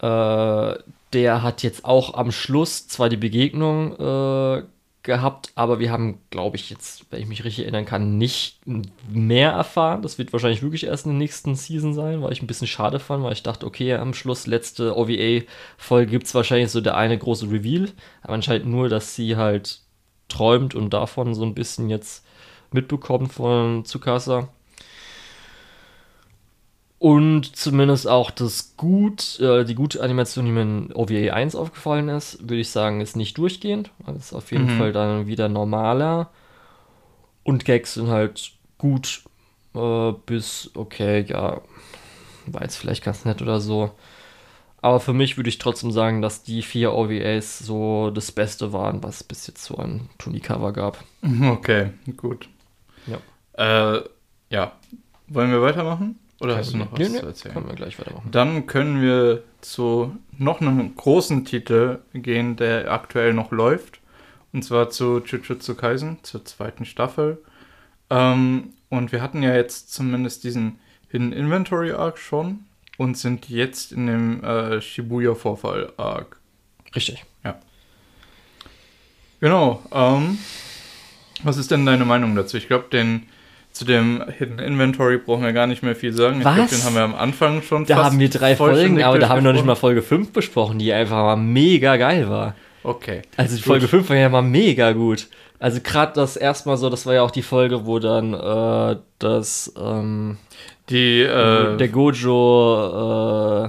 äh, der hat jetzt auch am Schluss zwar die Begegnung äh, gehabt, aber wir haben, glaube ich, jetzt, wenn ich mich richtig erinnern kann, nicht mehr erfahren. Das wird wahrscheinlich wirklich erst in der nächsten Season sein, weil ich ein bisschen schade fand, weil ich dachte, okay, am Schluss, letzte OVA-Folge gibt es wahrscheinlich so der eine große Reveal, aber anscheinend nur, dass sie halt träumt und davon so ein bisschen jetzt mitbekommt von Tsukasa. Und zumindest auch das gut, äh, die gute Animation, die mir in OVA 1 aufgefallen ist, würde ich sagen, ist nicht durchgehend. Das ist auf jeden mhm. Fall dann wieder normaler. Und Gags sind halt gut äh, bis, okay, ja, war jetzt vielleicht ganz nett oder so. Aber für mich würde ich trotzdem sagen, dass die vier OVAs so das Beste waren, was es bis jetzt so an Tony-Cover gab. Okay, gut. Ja. Äh, ja. Wollen wir weitermachen? Oder hast du noch was nee, zu erzählen? Können wir gleich weitermachen. Dann können wir zu noch einem großen Titel gehen, der aktuell noch läuft. Und zwar zu Jujutsu Kaisen, zur zweiten Staffel. Ähm, und wir hatten ja jetzt zumindest diesen Hidden Inventory Arc schon und sind jetzt in dem äh, Shibuya Vorfall Arc. Richtig. Genau. Ähm, was ist denn deine Meinung dazu? Ich glaube, den zu dem Hidden Inventory brauchen wir gar nicht mehr viel sagen. Ich Was? glaube, den haben wir am Anfang schon Da haben wir drei Folgen, aber da haben wir noch nicht mal. Folge 5 besprochen, die einfach mal mega geil war. Okay. Also die Gut. Folge 5 war ja mal mega gut. Also gerade das erstmal so, das war ja auch die Folge, wo dann äh, das ähm, Die, äh, der Gojo äh,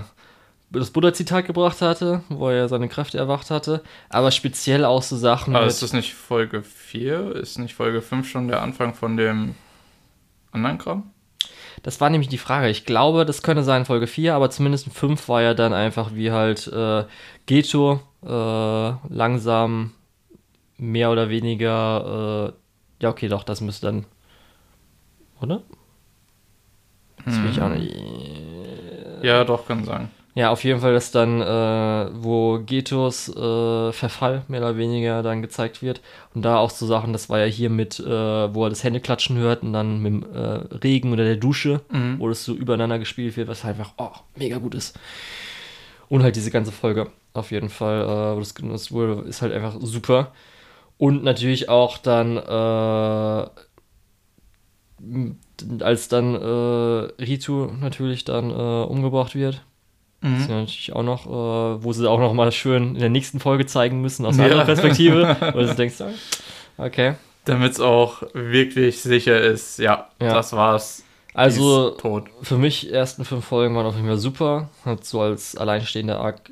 das Buddha-Zitat gebracht hatte, wo er seine Kräfte erwacht hatte. Aber speziell auch so Sachen aber ist das nicht Folge 4? Ist nicht Folge 5 schon der Anfang von dem anderen Kram? Das war nämlich die Frage. Ich glaube, das könnte sein Folge 4, aber zumindest in 5 war ja dann einfach wie halt äh, Geto äh, langsam mehr oder weniger. Äh, ja, okay, doch, das müsste dann. Oder? Das will ich auch nicht. Ja, doch, kann sein. Ja, auf jeden Fall ist dann, äh, wo Getos äh, Verfall mehr oder weniger dann gezeigt wird. Und da auch so Sachen, das war ja hier mit, äh, wo er das Händeklatschen hört und dann mit dem äh, Regen oder der Dusche, Mhm. wo das so übereinander gespielt wird, was einfach, oh, mega gut ist. Und halt diese ganze Folge, auf jeden Fall, äh, wo das genutzt wurde, ist halt einfach super. Und natürlich auch dann, äh, als dann Ritu natürlich dann umgebracht wird. Das ist Mhm. ja natürlich auch noch, äh, wo sie auch noch mal schön in der nächsten Folge zeigen müssen, aus Ja. einer anderen Perspektive. Wo du denkst, okay. Damit es auch wirklich sicher ist, ja, Ja. das war's. Also Die für mich, ersten fünf Folgen waren auf jeden Fall super. Hat so als alleinstehender Arc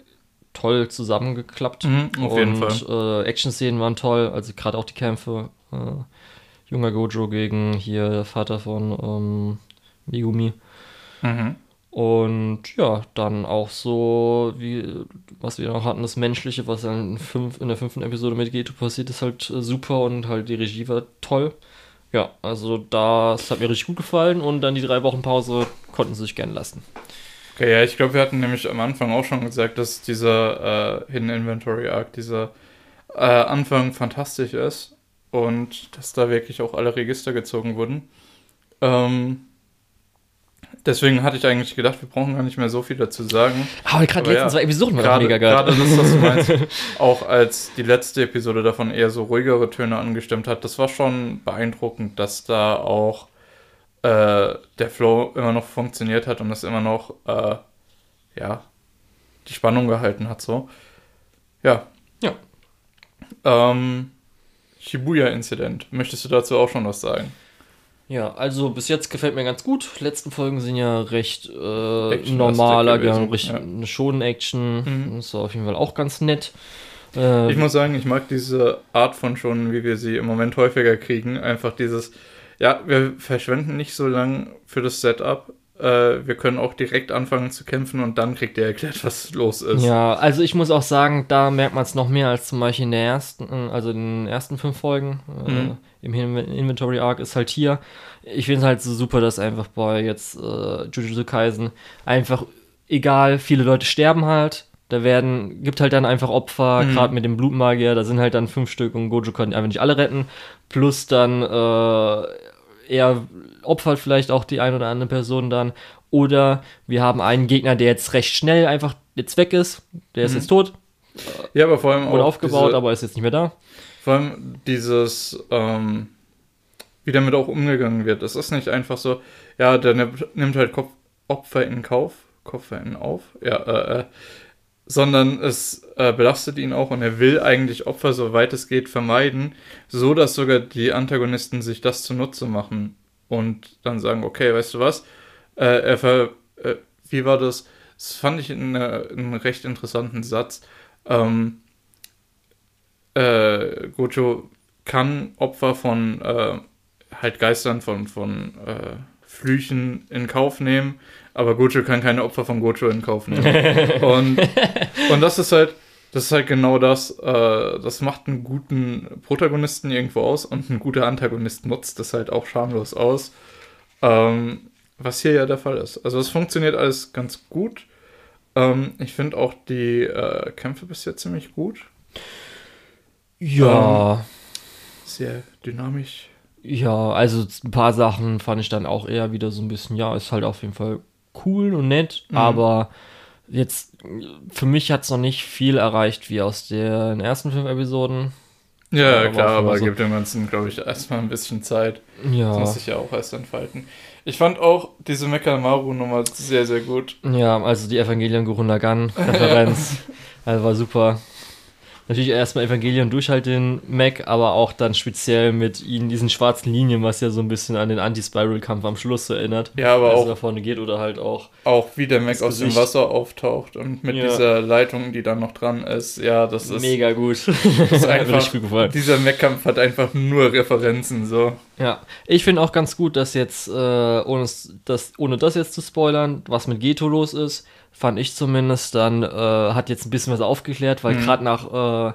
toll zusammengeklappt. Mhm, auf jeden Und äh, Action-Szenen waren toll, also gerade auch die Kämpfe. Äh, junger Gojo gegen hier der Vater von ähm, Megumi. Mhm. Und ja, dann auch so, wie, was wir noch hatten, das Menschliche, was dann in, fünf, in der fünften Episode mit Geto passiert, ist halt äh, super und halt die Regie war toll. Ja, also das hat mir richtig gut gefallen und dann die drei Wochen Pause konnten sie sich gern lassen. Okay, ja, ich glaube, wir hatten nämlich am Anfang auch schon gesagt, dass dieser äh, Hidden Inventory Arc, dieser äh, Anfang fantastisch ist und dass da wirklich auch alle Register gezogen wurden. Ähm, deswegen hatte ich eigentlich gedacht, wir brauchen gar nicht mehr so viel dazu sagen. Aber gerade die Aber letzten ja, zwei Episoden waren auch Gerade, mega geil. gerade das, was du meinst, auch als die letzte Episode davon eher so ruhigere Töne angestimmt hat, das war schon beeindruckend, dass da auch äh, der Flow immer noch funktioniert hat und es immer noch, äh, ja, die Spannung gehalten hat, so. Ja. Ja. Ähm, Shibuya-Incident. Möchtest du dazu auch schon was sagen? Ja, also bis jetzt gefällt mir ganz gut. Letzten Folgen sind ja recht äh, normaler, gewesen, genau, recht ja. eine Shonen-Action. Mhm. Das war auf jeden Fall auch ganz nett. Äh, Ich muss sagen, ich mag diese Art von schon, wie wir sie im Moment häufiger kriegen. Einfach dieses, ja, wir verschwenden nicht so lang für das Setup. Äh, wir können auch direkt anfangen zu kämpfen und dann kriegt ihr erklärt, was los ist. Ja, also ich muss auch sagen, da merkt man es noch mehr als zum Beispiel in der ersten, äh, also in den ersten fünf Folgen äh, Mhm. im In- Inventory Arc ist halt hier. Ich finde es halt so super, dass einfach bei jetzt äh, Jujutsu Kaisen einfach egal, viele Leute sterben halt. Da werden, gibt halt dann einfach Opfer, Mhm. gerade mit dem Blutmagier, da sind halt dann fünf Stück und Gojo kann einfach nicht alle retten. Plus dann äh, er opfert vielleicht auch die ein oder andere Person dann. Oder wir haben einen Gegner, der jetzt recht schnell einfach jetzt weg ist. Der ist Mhm. jetzt tot, Ja, aber vor allem wurde auch aufgebaut, diese, aber ist jetzt nicht mehr da. vor allem dieses, ähm, wie damit auch umgegangen wird. Es ist nicht einfach so, ja, der nimmt, nimmt halt Kopf, Opfer in Kauf, Kopfer in auf, ja, äh, äh, sondern es äh, belastet ihn auch und er will eigentlich Opfer, soweit es geht, vermeiden, so dass sogar die Antagonisten sich das zunutze machen und dann sagen, okay, weißt du was, äh, er ver, äh, wie war das? Das fand ich in, einen recht interessanten Satz. Ähm, äh, Gojo kann Opfer von äh, halt Geistern, von, von äh, Flüchen in Kauf nehmen, aber Gojo kann keine Opfer von Gojo in Kauf nehmen. und, und das ist halt, das ist halt genau das, äh, das macht einen guten Protagonisten irgendwo aus und ein guter Antagonist nutzt das halt auch schamlos aus. Ähm, was hier ja der Fall ist. Also es funktioniert alles ganz gut. Ähm, ich finde auch die äh, Kämpfe bis jetzt ziemlich gut. Ja. Ähm, sehr dynamisch. Ja, also ein paar Sachen fand ich dann auch eher wieder so ein bisschen, ja, ist halt auf jeden Fall cool und nett, Mhm. aber jetzt für mich hat es noch nicht viel erreicht wie aus den ersten fünf Episoden. Ja, aber klar, aber so- gibt dem Ganzen, glaube ich, erstmal ein bisschen Zeit. Das Ja, muss sich ja auch erst entfalten. Ich fand auch diese Mekamaru-Nummer sehr, sehr gut. ja, also die Evangelion Gurren Lagann Referenz, also war super. Natürlich erstmal Evangelion durch halt den Mac, aber auch dann speziell mit ihnen diesen schwarzen Linien, was ja so ein bisschen an den Anti-Spiral-Kampf am Schluss erinnert. Ja, aber auch, da vorne geht oder halt auch auch wie der Mac aus dem Gesicht. Wasser auftaucht und mit Ja. dieser Leitung, die dann noch dran ist. Ja, das ist, mega gut. das ist einfach, gut gefallen. dieser Mac-Kampf hat einfach nur Referenzen, so. Ja, ich finde auch ganz gut, dass jetzt, äh, ohne, das, ohne das jetzt zu spoilern, was mit Geto los ist, fand ich zumindest, dann äh, hat jetzt ein bisschen was aufgeklärt, weil Mhm. gerade nach äh,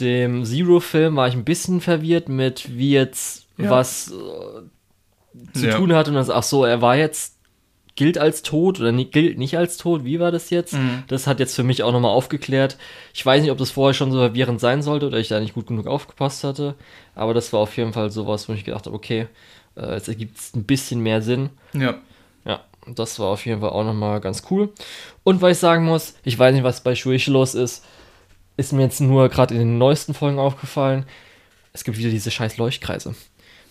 dem Zero-Film war ich ein bisschen verwirrt mit, wie jetzt Ja. was äh, zu Ja. tun hat und das, ach so, er war jetzt, gilt als tot oder nicht, gilt nicht als tot, wie war das jetzt? Mhm. Das hat jetzt für mich auch nochmal aufgeklärt. Ich weiß nicht, ob das vorher schon so verwirrend sein sollte oder ich da nicht gut genug aufgepasst hatte, aber das war auf jeden Fall sowas, wo ich gedacht habe, okay, äh, jetzt ergibt es ein bisschen mehr Sinn. Ja. Das war auf jeden Fall auch nochmal ganz cool. Und weil ich sagen muss, ich weiß nicht, was bei Shuichi los ist, ist mir jetzt nur gerade in den neuesten Folgen aufgefallen, es gibt wieder diese scheiß Leuchtkreise.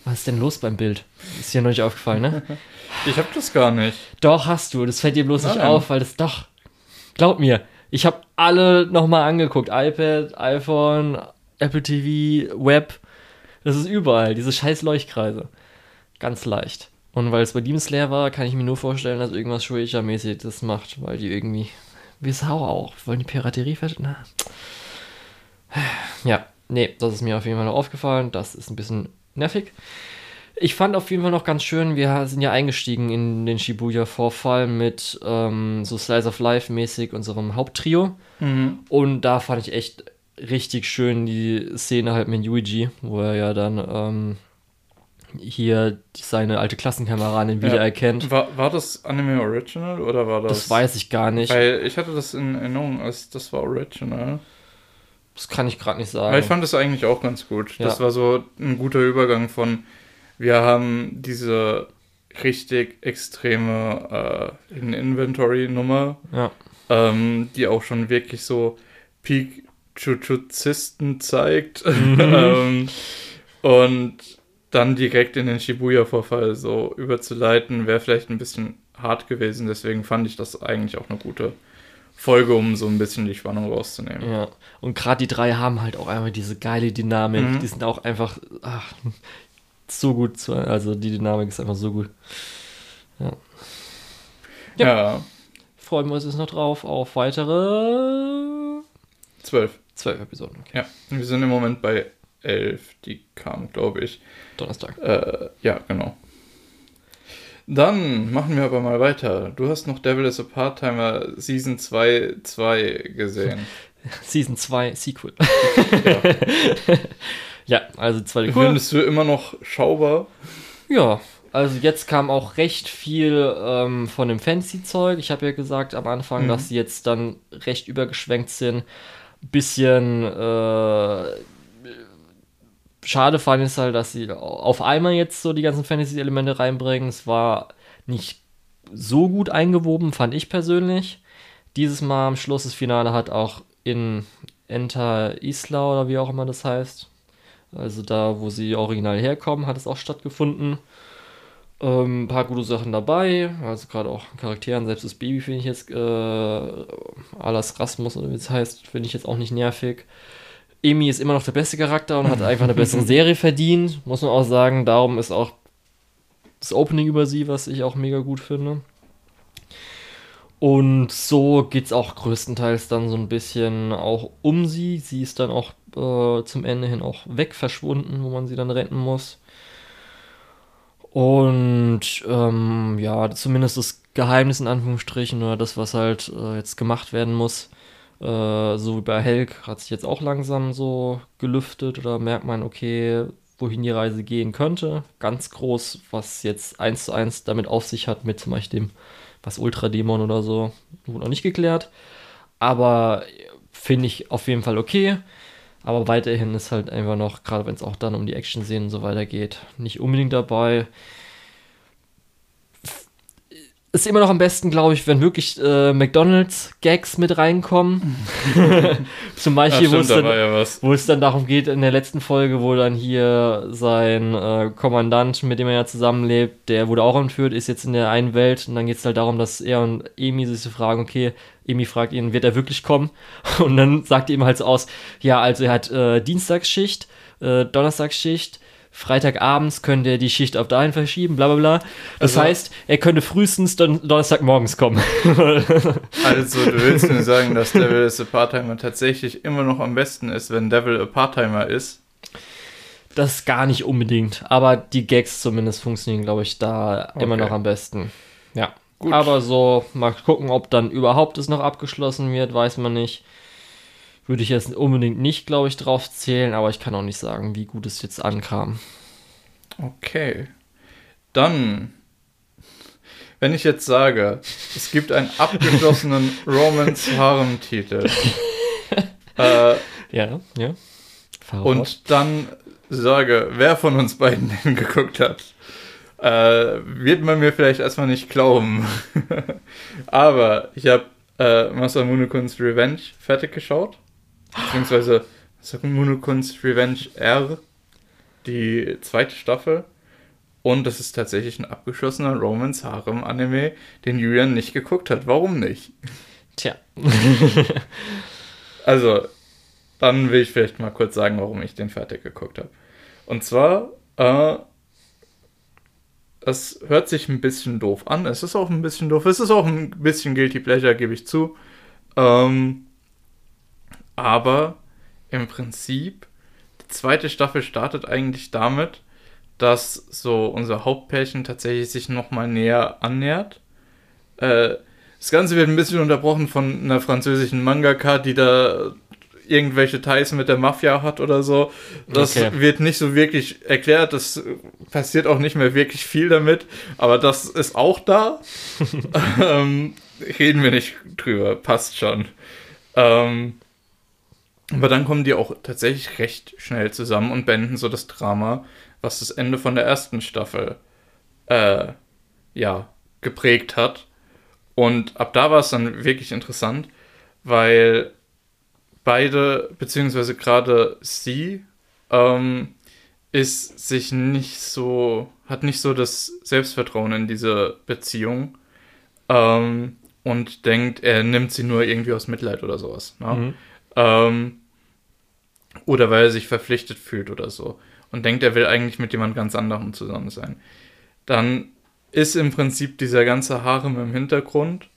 Was ist denn los beim Bild? Ist dir noch nicht aufgefallen, ne? Ich hab das gar nicht. Doch, hast du. Das fällt dir bloß nicht Nein. auf, weil das doch. Glaub mir, ich habe alle nochmal angeguckt. iPad, iPhone, Apple TV, Web. Das ist überall, diese scheiß Leuchtkreise. Ganz leicht. Und weil es bei Demon Slayer war, kann ich mir nur vorstellen, dass irgendwas Shueisha-mäßig das macht, weil die irgendwie. Wir Sau auch. Wollen die Piraterie? Na. Ja, nee, das ist mir auf jeden Fall noch aufgefallen. Das ist ein bisschen nervig. Ich fand auf jeden Fall noch ganz schön, wir sind ja eingestiegen in den Shibuya-Vorfall mit ähm, so Slice of Life-mäßig unserem Haupttrio. Mhm. Und da fand ich echt richtig schön die Szene halt mit Yuiji, wo er ja dann ähm, hier seine alte Klassenkameraden wieder Ja. erkennt. War, war das Anime Original oder war das. Das weiß ich gar nicht. Weil ich hatte das in Erinnerung, als das war Original. Das kann ich gerade nicht sagen. Aber ich fand das eigentlich auch ganz gut. Das Ja. war so ein guter Übergang von, wir haben diese richtig extreme äh, In-Inventory-Nummer, ja. ähm, die auch schon wirklich so Peak Jujuzisten zeigt. Mhm. ähm, und dann direkt in den Shibuya-Vorfall so überzuleiten, wäre vielleicht ein bisschen hart gewesen. Deswegen fand ich das eigentlich auch eine gute Folge, um so ein bisschen die Spannung rauszunehmen. Ja, und gerade die drei haben halt auch einfach diese geile Dynamik. Mhm. Die sind auch einfach ach, so gut. Zu, also die Dynamik ist einfach so gut. Ja. Ja. Ja, Freuen wir uns jetzt noch drauf auf weitere zwölf. zwölf Episoden. Okay. Ja, wir sind im Moment bei elf. Die kamen, glaube ich. Donnerstag. Äh, ja, genau. Dann machen wir aber mal weiter. Du hast noch Devil is a Part-Timer Season 2 2 gesehen. Season 2 Sequel. Ja. ja, also zweite Kur. Findest du immer noch schaubar? Ja, also jetzt kam auch recht viel ähm, von dem Fantasy-Zeug. Ich habe ja gesagt am Anfang, Mhm. dass sie jetzt dann recht übergeschwenkt sind. Bisschen äh, schade fand ich es halt, dass sie auf einmal jetzt so die ganzen Fantasy-Elemente reinbringen. Es war nicht so gut eingewoben, fand ich persönlich. Dieses Mal am Schluss, das Finale hat auch in Enter Isla oder wie auch immer das heißt. Also da, wo sie original herkommen, hat es auch stattgefunden. Ähm, ein paar gute Sachen dabei, also gerade auch Charakteren, selbst das Baby finde ich jetzt, äh, Alas Rasmus oder wie es heißt, finde ich jetzt auch nicht nervig. Emi ist immer noch der beste Charakter und hat einfach eine bessere Serie verdient, muss man auch sagen. Darum ist auch das Opening über sie, was ich auch mega gut finde. Und so geht es auch größtenteils dann so ein bisschen auch um sie. Sie ist dann auch äh, zum Ende hin auch weg verschwunden, wo man sie dann retten muss. Und ähm, ja, zumindest das Geheimnis in Anführungsstrichen oder das, was halt äh, jetzt gemacht werden muss, äh, so wie bei Helg, hat sich jetzt auch langsam so gelüftet oder merkt man, okay, wohin die Reise gehen könnte. Ganz groß, was jetzt eins zu eins damit auf sich hat, mit zum Beispiel dem, was Ultradämon oder so, wurde noch nicht geklärt. Aber finde ich auf jeden Fall okay. Aber weiterhin ist halt einfach noch, gerade wenn es auch dann um die Action-Szenen und so weiter geht, nicht unbedingt dabei ist immer noch am besten, glaube ich, wenn wirklich äh, McDonalds-Gags mit reinkommen. Zum Beispiel, wo, es dann, ja dann darum geht, in der letzten Folge, wo dann hier sein äh, Kommandant, mit dem er ja zusammenlebt, der wurde auch entführt, ist jetzt in der einen Welt. Und dann geht es halt darum, dass er und Amy sich so fragen, okay, Amy fragt ihn, wird er wirklich kommen? Und dann sagt er ihm halt so aus, ja, also er hat äh, Dienstagsschicht, äh, Donnerstagsschicht, Freitagabends könnte er die Schicht auf dahin verschieben, bla bla bla. Das also, heißt, er könnte frühestens don Donnerstagmorgens kommen. also, du willst mir sagen, dass Devil is a Part-Timer tatsächlich immer noch am besten ist, wenn Devil a Part-Timer ist? Das gar nicht unbedingt, aber die Gags zumindest funktionieren, glaube ich, da okay. immer noch am besten. Ja. Gut. Aber so, mal gucken, ob dann überhaupt es noch abgeschlossen wird, weiß man nicht würde ich jetzt unbedingt nicht, glaube ich, drauf zählen, aber ich kann auch nicht sagen, wie gut es jetzt ankam. Okay. Dann, wenn ich jetzt sage, es gibt einen abgeschlossenen Romance-Harem-Titel. äh, ja, ja. Fahrrad. Und dann sage, wer von uns beiden den geguckt hat, äh, wird man mir vielleicht erstmal nicht glauben. Aber ich habe äh, Masamune Kunst Revenge fertig geschaut beziehungsweise Sakumuno-Kunst Revenge R, die zweite Staffel. Und das ist tatsächlich ein abgeschlossener Romance Harem Anime, den Julian nicht geguckt hat. Warum nicht? Tja. also, dann will ich vielleicht mal kurz sagen, warum ich den fertig geguckt habe. Und zwar, äh, es hört sich ein bisschen doof an. Es ist auch ein bisschen doof. Es ist auch ein bisschen Guilty Pleasure, gebe ich zu. Ähm, aber im Prinzip, die zweite Staffel startet eigentlich damit, dass so unser Hauptpärchen tatsächlich sich nochmal näher annähert. Äh, das Ganze wird ein bisschen unterbrochen von einer französischen Mangaka, die da irgendwelche Ties mit der Mafia hat oder so. Das okay. wird nicht so wirklich erklärt. Das passiert auch nicht mehr wirklich viel damit. Aber das ist auch da. ähm, reden wir nicht drüber. Passt schon. Ähm, aber dann kommen die auch tatsächlich recht schnell zusammen und beenden so das Drama, was das Ende von der ersten Staffel äh, ja, geprägt hat. Und ab da war es dann wirklich interessant, weil beide, beziehungsweise gerade sie, ähm, ist sich nicht so, hat nicht so das Selbstvertrauen in diese Beziehung ähm, und denkt, er nimmt sie nur irgendwie aus Mitleid oder sowas. Ne? Mhm. Ähm, oder weil er sich verpflichtet fühlt oder so. Und denkt, er will eigentlich mit jemand ganz anderem zusammen sein. Dann ist im Prinzip dieser ganze Harem im Hintergrund.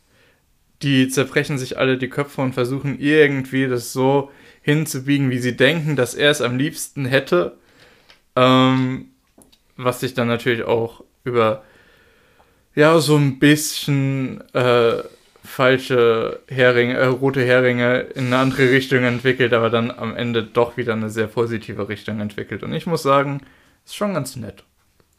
Die zerbrechen sich alle die Köpfe und versuchen irgendwie das so hinzubiegen, wie sie denken, dass er es am liebsten hätte. Ähm, was sich dann natürlich auch über ja so ein bisschen äh, falsche Heringe, äh, rote Heringe in eine andere Richtung entwickelt, aber dann am Ende doch wieder eine sehr positive Richtung entwickelt. Und ich muss sagen, ist schon ganz nett.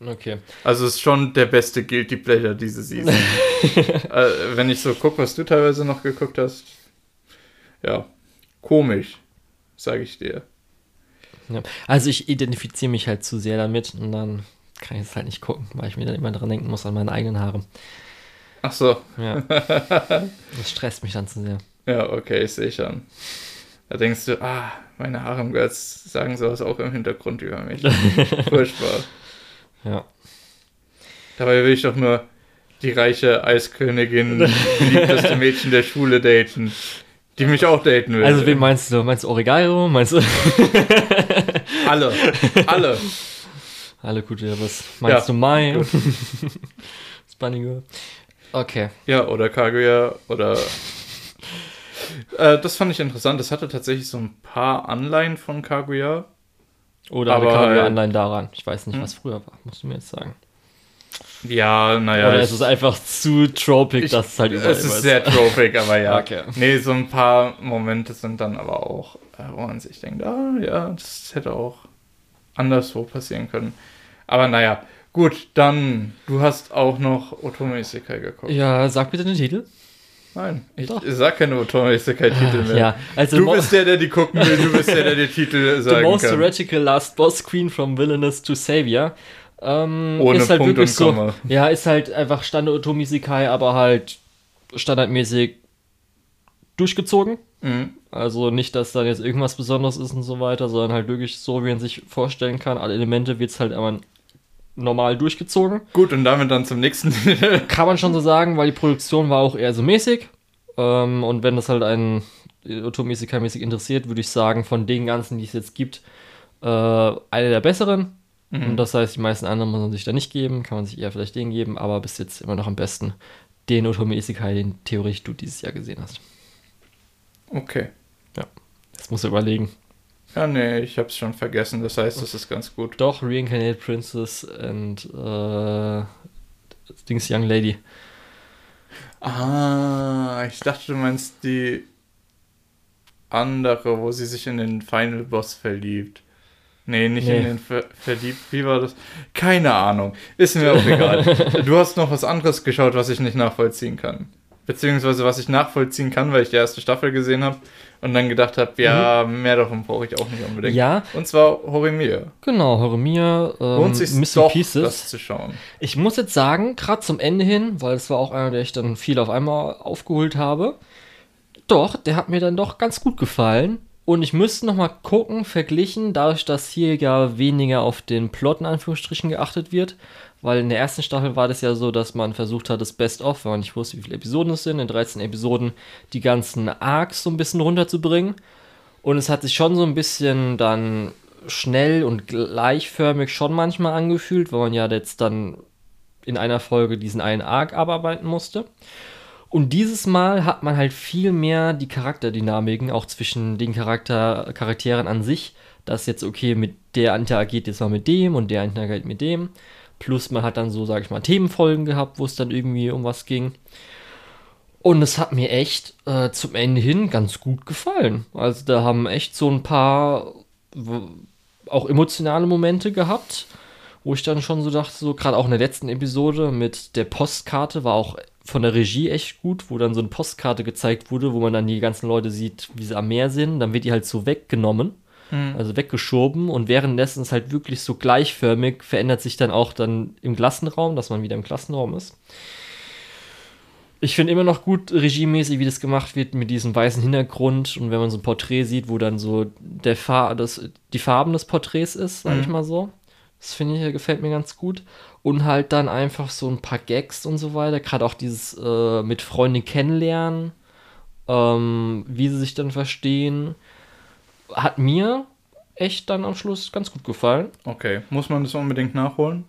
Okay. Also ist schon der beste Guilty Pleasure diese Season. äh, wenn ich so gucke, was du teilweise noch geguckt hast, ja, komisch, sage ich dir. Ja. Also ich identifiziere mich halt zu sehr damit und dann kann ich es halt nicht gucken, weil ich mir dann immer dran denken muss an meine eigenen Haare. Ach so. Ja. Das stresst mich dann zu sehr. Ja, okay, ich sehe schon. Da denkst du, ah, meine Harem Girls sagen sowas auch im Hintergrund über mich. Furchtbar. Ja. Dabei will ich doch nur die reiche Eiskönigin, beliebteste Mädchen der Schule daten. Die mich auch daten will. Also wen meinst du? Meinst du Origairo? Meinst du? alle. Alle. Alle gut, ja, was meinst ja, du Mai? Girl. Okay. Ja, oder Kaguya oder. äh, das fand ich interessant. Das hatte tatsächlich so ein paar Anleihen von Kaguya. Oder aber Kaguya Anleihen daran. Ich weiß nicht, hm? was früher war, musst du mir jetzt sagen. Ja, naja. Oder ist es einfach zu tropic, ich, dass es halt überall ist? Es ist sehr tropic, aber ja. okay. Nee, so ein paar Momente sind dann aber auch, äh, wo man sich denkt, ah ja, das hätte auch anderswo passieren können. Aber naja, gut, dann, du hast auch noch Otome Isekai geguckt. Ja, sag bitte den Titel. Nein, ich Doch. sag keine Otome Isekai-Titel mehr. Ja, also Du bist der, der die gucken will, du bist der, der die Titel The sagen Most kann. Heretical Last Boss Queen from Villainous to Savior. Ähm, Ohne ist halt Punkt wirklich so. Komma. Ja, ist halt einfach Standard Otomi Isekai, aber halt standardmäßig durchgezogen. Mhm. Also nicht, dass dann jetzt irgendwas Besonderes ist und so weiter, sondern halt wirklich so, wie man sich vorstellen kann. Alle Elemente wird es halt aber normal durchgezogen. Gut, und damit dann zum nächsten. Kann man schon so sagen, weil die Produktion war auch eher so mäßig. Ähm, und wenn das halt einen Otomi Isekai-mäßig interessiert, würde ich sagen, von den ganzen, die es jetzt gibt, äh, eine der besseren. Und das heißt, die meisten anderen muss man sich da nicht geben, kann man sich eher vielleicht den geben, aber bis jetzt immer noch am besten den Otomi Isekai, den theoretisch du dieses Jahr gesehen hast. Okay. Das musst du überlegen. Ja, nee, ich hab's schon vergessen, das heißt, das ist ganz gut. Doch, Reincarnated Princess and äh, Dings Young Lady. Ah, ich dachte, du meinst die andere, wo sie sich in den Final Boss verliebt. Nee, nicht in Nee. den ver verliebt. Wie war das? Keine Ahnung. Ist mir auch egal. Du hast noch was anderes geschaut, was ich nicht nachvollziehen kann. Beziehungsweise was ich nachvollziehen kann, weil ich die erste Staffel gesehen habe und dann gedacht habe, ja, mehr davon brauche ich auch nicht unbedingt. Mhm. Ja, Und zwar Horimiya. genau, Horimiya, ähm, Missing doch, Pieces. das zu schauen. Ich muss jetzt sagen, gerade zum Ende hin, weil es war auch einer, der ich dann viel auf einmal aufgeholt habe, doch, der hat mir dann doch ganz gut gefallen. Und ich müsste noch mal gucken, verglichen, dadurch, dass hier ja weniger auf den Plot in Anführungsstrichen geachtet wird. Weil in der ersten Staffel war das ja so, dass man versucht hat, das Best-of, weil man nicht wusste, wie viele Episoden es sind, in 13 Episoden die ganzen Arcs so ein bisschen runterzubringen. Und es hat sich schon so ein bisschen dann schnell und gleichförmig schon manchmal angefühlt, weil man ja jetzt dann in einer Folge diesen einen Arc abarbeiten musste. Und dieses Mal hat man halt viel mehr die Charakterdynamiken, auch zwischen den Charakter Charakteren an sich, dass jetzt, okay, mit der interagiert jetzt mal mit dem und der interagiert mit dem. Plus man hat dann so, sag ich mal, Themenfolgen gehabt, wo es dann irgendwie um was ging. Und es hat mir echt äh, zum Ende hin ganz gut gefallen. Also da haben echt so ein paar auch emotionale Momente gehabt, wo ich dann schon so dachte, so gerade auch in der letzten Episode mit der Postkarte war auch von der Regie echt gut, wo dann so eine Postkarte gezeigt wurde, wo man dann die ganzen Leute sieht, wie sie am Meer sind. Dann wird die halt so weggenommen, also weggeschoben und währenddessen ist halt wirklich so gleichförmig, verändert sich dann auch dann im Klassenraum, dass man wieder im Klassenraum ist. Ich finde immer noch gut regiemäßig, wie das gemacht wird mit diesem weißen Hintergrund und wenn man so ein Porträt sieht, wo dann so der Far das, die Farben des Porträts ist, sag ich mal so. Das finde ich, gefällt mir ganz gut. Und halt dann einfach so ein paar Gags und so weiter. Gerade auch dieses äh, mit Freundin kennenlernen, ähm, wie sie sich dann verstehen, hat mir echt dann am Schluss ganz gut gefallen. Okay, muss man das unbedingt nachholen?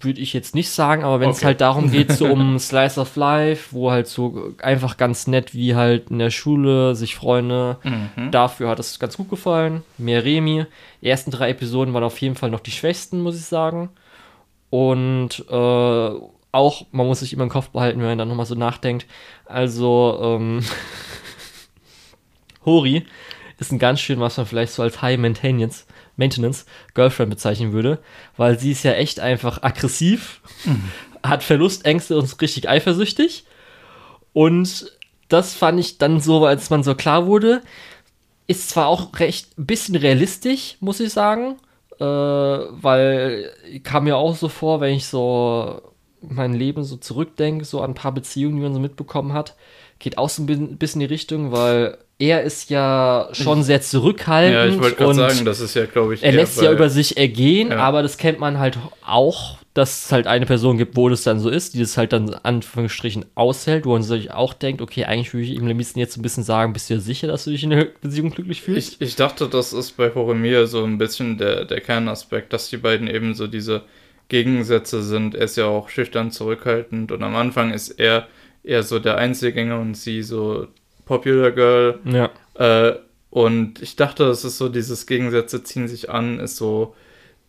Würde ich jetzt nicht sagen, aber wenn es Okay. halt darum geht, so um Slice of Life, wo halt so einfach ganz nett wie halt in der Schule sich Freunde, Mhm. dafür hat es ganz gut gefallen. Mehr Remi. Die ersten drei Episoden waren auf jeden Fall noch die schwächsten, muss ich sagen. Und äh, auch, man muss sich immer im Kopf behalten, wenn man dann nochmal so nachdenkt. Also, ähm, Hori ist ein ganz schön, was man vielleicht so als High Maintenance, Maintenance Girlfriend bezeichnen würde, weil sie ist ja echt einfach aggressiv, hat Verlustängste und ist richtig eifersüchtig. Und das fand ich dann so, als man so klar wurde, ist zwar auch recht ein bisschen realistisch, muss ich sagen, äh, weil kam mir auch so vor, wenn ich so mein Leben so zurückdenke, so an ein paar Beziehungen, die man so mitbekommen hat, geht auch so ein bi- bisschen in die Richtung, weil er ist ja schon sehr zurückhaltend Ja, ich wollte gerade und sagen, das ist ja, glaube ich, er lässt ja bei- über sich ergehen, Ja. aber das kennt man halt auch, dass es halt eine Person gibt, wo das dann so ist, die das halt dann Anführungsstrichen aushält, wo man sich auch denkt, okay, eigentlich würde ich ihm am liebsten jetzt so ein bisschen sagen, bist du dir sicher, dass du dich in der Beziehung glücklich fühlst? Ich, ich dachte, das ist bei Horimiya so ein bisschen der, der Kernaspekt, dass die beiden eben so diese Gegensätze sind. Er ist ja auch schüchtern zurückhaltend und am Anfang ist er eher so der Einzelgänger und sie so Popular Girl. ja. Äh, und ich dachte, das ist so, dieses Gegensätze ziehen sich an, ist so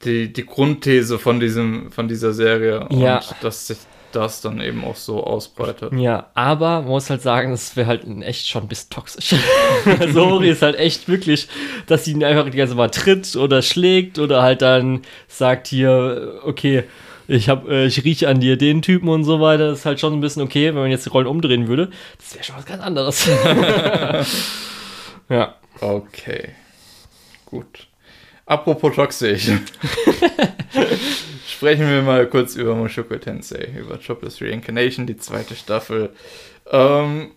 die, die Grundthese von diesem, von dieser Serie. Ja. Und dass sich das dann eben auch so ausbreitet. Ja, aber man muss halt sagen, das wäre halt echt schon ein bisschen toxisch. Sori ist halt echt wirklich, dass sie ihn einfach die ganze Mal tritt oder schlägt oder halt dann sagt hier, okay, ich hab, äh, ich rieche an dir den Typen und so weiter. Das ist halt schon ein bisschen okay, wenn man jetzt die Rollen umdrehen würde. Das wäre schon was ganz anderes. ja. Okay. Gut. Apropos toxisch. Sprechen wir mal kurz über Mushoku Tensei, über Jobless Reincarnation, die zweite Staffel. Ähm,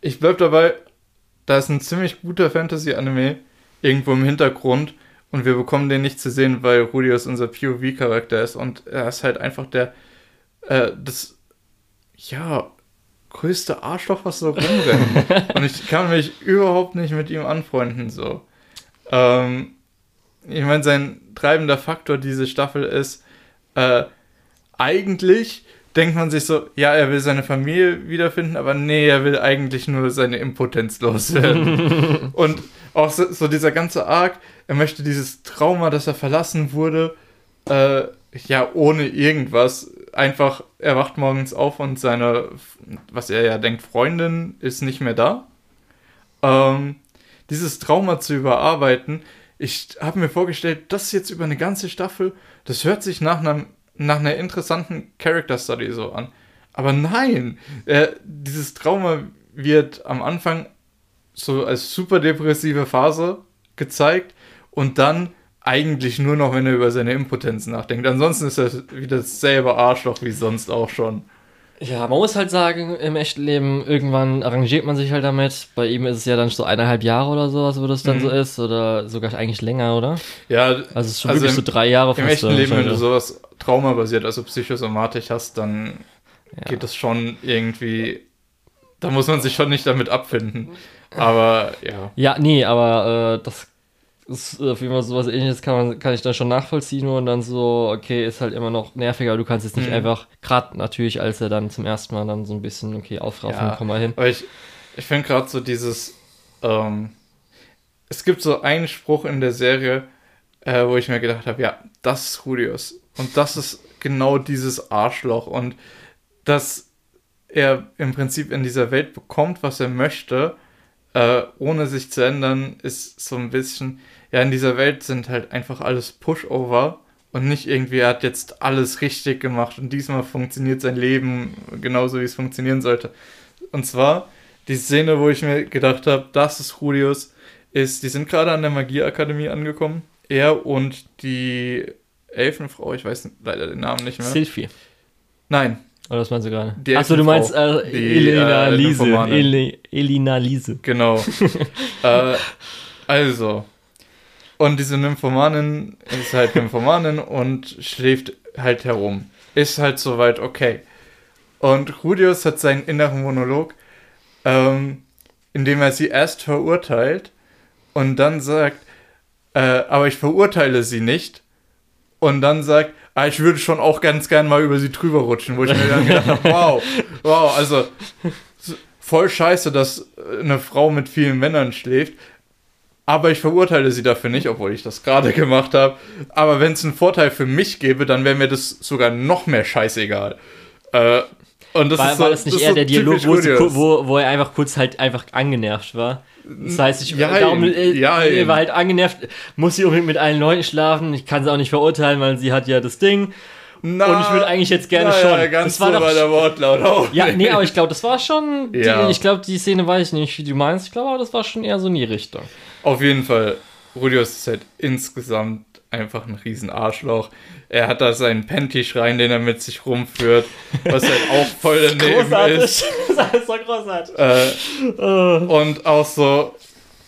ich bleib dabei, da ist ein ziemlich guter Fantasy-Anime irgendwo im Hintergrund und wir bekommen den nicht zu sehen, weil Rudius unser POV-Charakter ist und er ist halt einfach der, äh, das, ja, größte Arschloch, was so rumrennt. und ich kann mich überhaupt nicht mit ihm anfreunden, so. Ähm, ich meine, sein treibender Faktor diese Staffel ist, äh, eigentlich denkt man sich so, ja, er will seine Familie wiederfinden, aber nee, er will eigentlich nur seine Impotenz loswerden. und auch so, so, dieser ganze Arc, er möchte dieses Trauma, dass er verlassen wurde, äh, ja, ohne irgendwas, einfach, er wacht morgens auf und seine, was er ja denkt, Freundin ist nicht mehr da. Ähm, dieses Trauma zu überarbeiten, ich habe mir vorgestellt, das jetzt über eine ganze Staffel, das hört sich nach, einem, nach einer interessanten Character Study so an. Aber nein, äh, dieses Trauma wird am Anfang so als super depressive Phase gezeigt und dann eigentlich nur noch, wenn er über seine Impotenz nachdenkt. Ansonsten ist er wieder dasselbe Arschloch wie sonst auch schon. Ja, man muss halt sagen, im echten Leben, irgendwann arrangiert man sich halt damit. Bei ihm ist es ja dann so eineinhalb Jahre oder sowas, wo das dann mhm. so ist. Oder sogar eigentlich länger, oder? Ja, also es ist schon also wirklich im, so drei Jahre Im echten Leben, wenn du sowas traumabasiert, also psychosomatisch hast, dann ja. geht das schon irgendwie. Da muss man sich schon nicht damit abfinden. Aber ja. Ja, nee, aber äh, das ist auf jeden Fall sowas ähnliches kann, man, kann ich dann schon nachvollziehen und dann so, okay, ist halt immer noch nerviger, du kannst jetzt nicht mhm. einfach, gerade natürlich, als er dann zum ersten Mal dann so ein bisschen, okay, aufraffen, ja, komm mal hin. Aber ich, ich finde gerade so dieses, ähm, es gibt so einen Spruch in der Serie, äh, wo ich mir gedacht habe, ja, das ist Rudius. Und das ist genau dieses Arschloch und dass er im Prinzip in dieser Welt bekommt, was er möchte, äh, ohne sich zu ändern, ist so ein bisschen, ja, in dieser Welt sind halt einfach alles Pushover und nicht irgendwie, er hat jetzt alles richtig gemacht und diesmal funktioniert sein Leben genauso, wie es funktionieren sollte. Und zwar die Szene, wo ich mir gedacht habe, das ist Rudius, ist, die sind gerade an der Magieakademie angekommen. Er und die Elfenfrau, ich weiß leider den Namen nicht mehr. Sylphie. Nein. Oder was meinst du gerade? Achso, du meinst äh, die, Elena äh, Liese. Ele Elina Liese. Genau. äh, also, und diese Nymphomanin ist halt Nymphomanin und schläft halt herum. Ist halt soweit okay. Und Rudius hat seinen inneren Monolog, ähm, indem er sie erst verurteilt und dann sagt, äh, aber ich verurteile sie nicht. Und dann sagt, ah, ich würde schon auch ganz gern mal über sie drüber rutschen, wo ich mir dann gedacht habe, wow, wow, also voll scheiße, dass eine Frau mit vielen Männern schläft, aber ich verurteile sie dafür nicht, obwohl ich das gerade gemacht habe. Aber wenn es einen Vorteil für mich gäbe, dann wäre mir das sogar noch mehr scheißegal. Äh, und das war, ist so, war das nicht das eher so der Dialog, wo, sie, wo, wo, er einfach kurz halt einfach angenervt war? Das heißt, ich ja, darum, äh, ja, er war halt angenervt, muss sie unbedingt mit allen Leuten schlafen. Ich kann sie auch nicht verurteilen, weil sie hat ja das Ding. Na, und ich würde eigentlich jetzt gerne na, schon. Ja, ganz das war so doch, der Wortlaut auch. Ja, nee, aber ich glaube, das war schon. Ja. Die, ich glaube, die Szene weiß ich nicht, wie du meinst. Ich glaube, aber das war schon eher so in die Richtung. Auf jeden Fall, Rudius ist halt insgesamt einfach ein riesen Arschloch. Er hat da seinen Panty-Schrein, den er mit sich rumführt, was halt auch voll daneben großartig. ist. das ist so großartig. Äh, und auch so,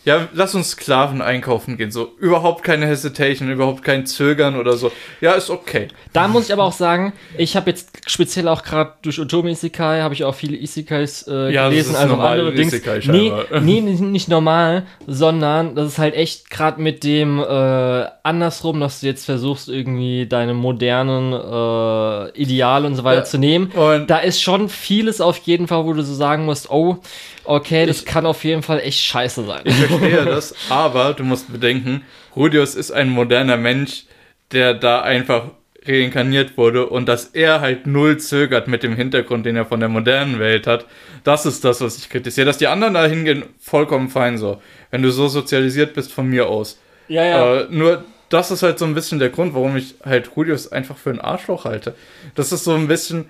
ja, lass uns Sklaven einkaufen gehen. So, überhaupt keine Hesitation, überhaupt kein Zögern oder so. Ja, ist okay. Da muss ich aber auch sagen, ich habe jetzt speziell auch gerade durch Otomi Isekai, habe ich auch viele Isekais äh, ja, gelesen, also andere Dings. Nee, nee, nicht normal, sondern das ist halt echt gerade mit dem äh, andersrum, dass du jetzt versuchst, irgendwie deine modernen äh, Ideale und so weiter ja. zu nehmen. Und da ist schon vieles auf jeden Fall, wo du so sagen musst, oh, okay, das ich, kann auf jeden Fall echt scheiße sein. Ich verstehe das, aber du musst bedenken, Rudius ist ein moderner Mensch, der da einfach reinkarniert wurde und dass er halt null zögert mit dem Hintergrund, den er von der modernen Welt hat. Das ist das, was ich kritisiere. Dass die anderen da hingehen, vollkommen fein so. Wenn du so sozialisiert bist von mir aus. Ja, ja. Äh, nur das ist halt so ein bisschen der Grund, warum ich halt Rudius einfach für einen Arschloch halte. Das ist so ein bisschen,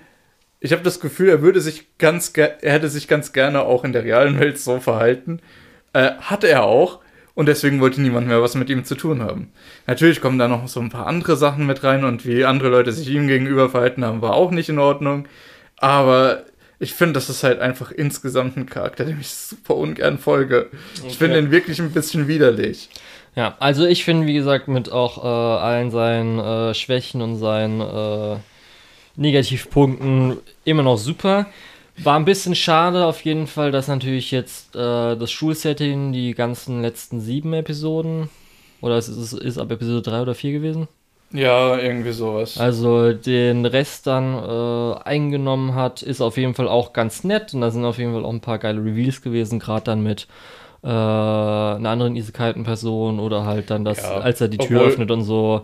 ich habe das Gefühl, er würde sich ganz, er hätte sich ganz gerne auch in der realen Welt so verhalten. Äh, hatte er auch. Und deswegen wollte niemand mehr was mit ihm zu tun haben. Natürlich kommen da noch so ein paar andere Sachen mit rein und wie andere Leute sich ihm gegenüber verhalten haben, war auch nicht in Ordnung. Aber ich finde, das ist halt einfach insgesamt ein Charakter, dem ich super ungern folge. Okay. Ich finde ihn wirklich ein bisschen widerlich. Ja, also ich finde, wie gesagt, mit auch äh, allen seinen äh, Schwächen und seinen äh, Negativpunkten immer noch super. War ein bisschen schade auf jeden Fall, dass natürlich jetzt äh, das Schulsetting, die ganzen letzten sieben Episoden, oder es ist, ist ab Episode 3 oder 4 gewesen? Ja, irgendwie sowas. Also den Rest dann äh, eingenommen hat, ist auf jeden Fall auch ganz nett. Und da sind auf jeden Fall auch ein paar geile Reveals gewesen, gerade dann mit äh, einer anderen Isekalten-Person oder halt dann das, ja, als er die Tür öffnet und so.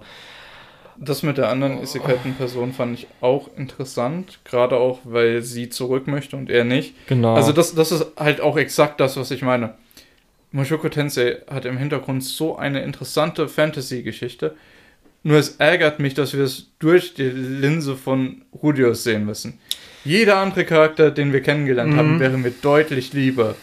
Das mit der anderen Isekalten-Person fand ich auch interessant, gerade auch, weil sie zurück möchte und er nicht. Genau. Also das, das ist halt auch exakt das, was ich meine. Mushoku Tensei hat im Hintergrund so eine interessante Fantasy-Geschichte. Nur es ärgert mich, dass wir es durch die Linse von Rudius sehen müssen. Jeder andere Charakter, den wir kennengelernt mhm. haben, wäre mir deutlich lieber.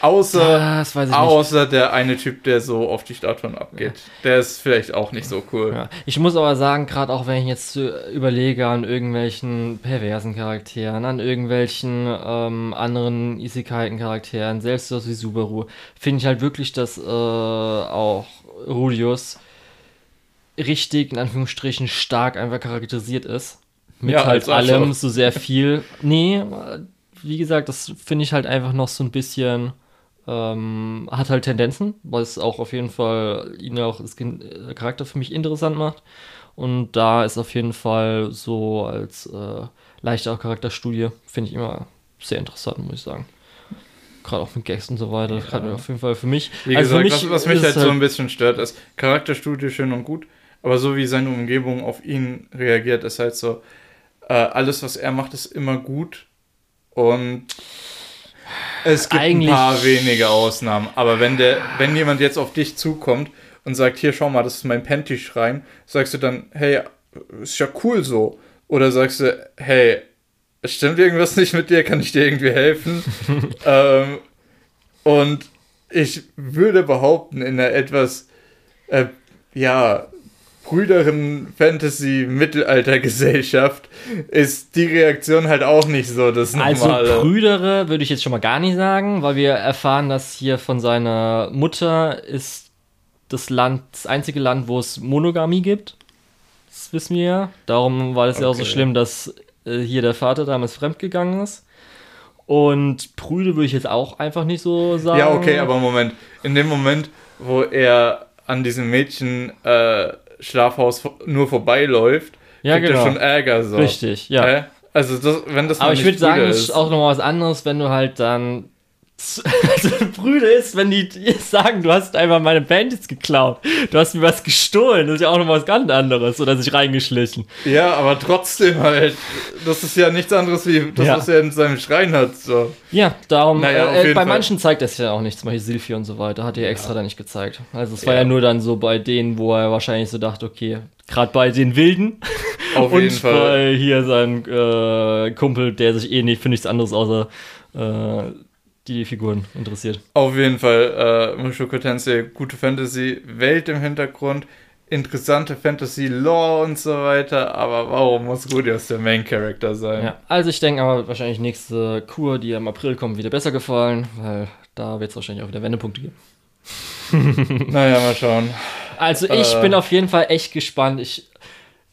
Außer, außer der eine Typ, der so auf die Statuen abgeht. Ja. Der ist vielleicht auch nicht so cool. Ja. Ich muss aber sagen, gerade auch wenn ich jetzt überlege an irgendwelchen perversen Charakteren, an irgendwelchen ähm, anderen Isekai-Charakteren, selbst so wie Subaru, finde ich halt wirklich, dass äh, auch Rudius richtig, in Anführungsstrichen, stark einfach charakterisiert ist. Mit ja, halt allem so sehr viel. Nee, wie gesagt, das finde ich halt einfach noch so ein bisschen ähm, hat halt Tendenzen, was auch auf jeden Fall ihn auch das äh, Charakter für mich interessant macht. Und da ist auf jeden Fall so als äh, leichte Charakterstudie, finde ich immer sehr interessant, muss ich sagen. Gerade auch mit Gags und so weiter. Ja. auf jeden Fall für mich. Wie also gesagt, mich was, was mich halt, halt so ein bisschen stört, ist Charakterstudie schön und gut, aber so wie seine Umgebung auf ihn reagiert, ist halt so, äh, alles, was er macht, ist immer gut. Und es gibt Eigentlich ein paar wenige Ausnahmen, aber wenn der, wenn jemand jetzt auf dich zukommt und sagt, hier schau mal, das ist mein Panty-Schrein, sagst du dann, hey, ist ja cool so. Oder sagst du, hey, stimmt irgendwas nicht mit dir, kann ich dir irgendwie helfen? ähm, und ich würde behaupten, in einer etwas, äh, ja, brüderen Fantasy-Mittelalter-Gesellschaft ist die Reaktion halt auch nicht so das also normale. Also Brüdere würde ich jetzt schon mal gar nicht sagen, weil wir erfahren, dass hier von seiner Mutter ist das Land, das einzige Land, wo es Monogamie gibt. Das wissen wir ja. Darum war es okay. ja auch so schlimm, dass äh, hier der Vater damals fremdgegangen ist. Und Brüde würde ich jetzt auch einfach nicht so sagen. Ja, okay, aber Moment. In dem Moment, wo er an diesem Mädchen äh, Schlafhaus nur vorbeiläuft, ja, gibt genau. schon Ärger. So. Richtig, ja. Äh? Also, das, wenn das Aber ich würde sagen, es ist auch nochmal was anderes, wenn du halt dann Brüder ist, wenn die sagen, du hast einfach meine Bandits geklaut, du hast mir was gestohlen, das ist ja auch noch was ganz anderes oder sich reingeschlichen. Ja, aber trotzdem halt, das ist ja nichts anderes wie das, ja. was er in seinem Schrein hat. So. Ja, darum, naja, äh, bei Fall. manchen zeigt das ja auch nicht, zum Beispiel Silphi und so weiter, hat er ja. extra da nicht gezeigt. Also es war ja. ja nur dann so bei denen, wo er wahrscheinlich so dachte, okay, gerade bei den Wilden Auf und jeden Fall. bei hier sein äh, Kumpel, der sich eh nicht für nichts anderes außer äh, die Figuren interessiert. Auf jeden Fall, äh, Mushoku Tensei, gute Fantasy, Welt im Hintergrund, interessante Fantasy-Lore und so weiter, aber warum muss Rudius der Main-Character sein? Ja, also ich denke aber wahrscheinlich nächste Kur, die im April kommt, wieder besser gefallen, weil da wird es wahrscheinlich auch wieder Wendepunkte geben. naja, mal schauen. Also ich äh, bin auf jeden Fall echt gespannt. Ich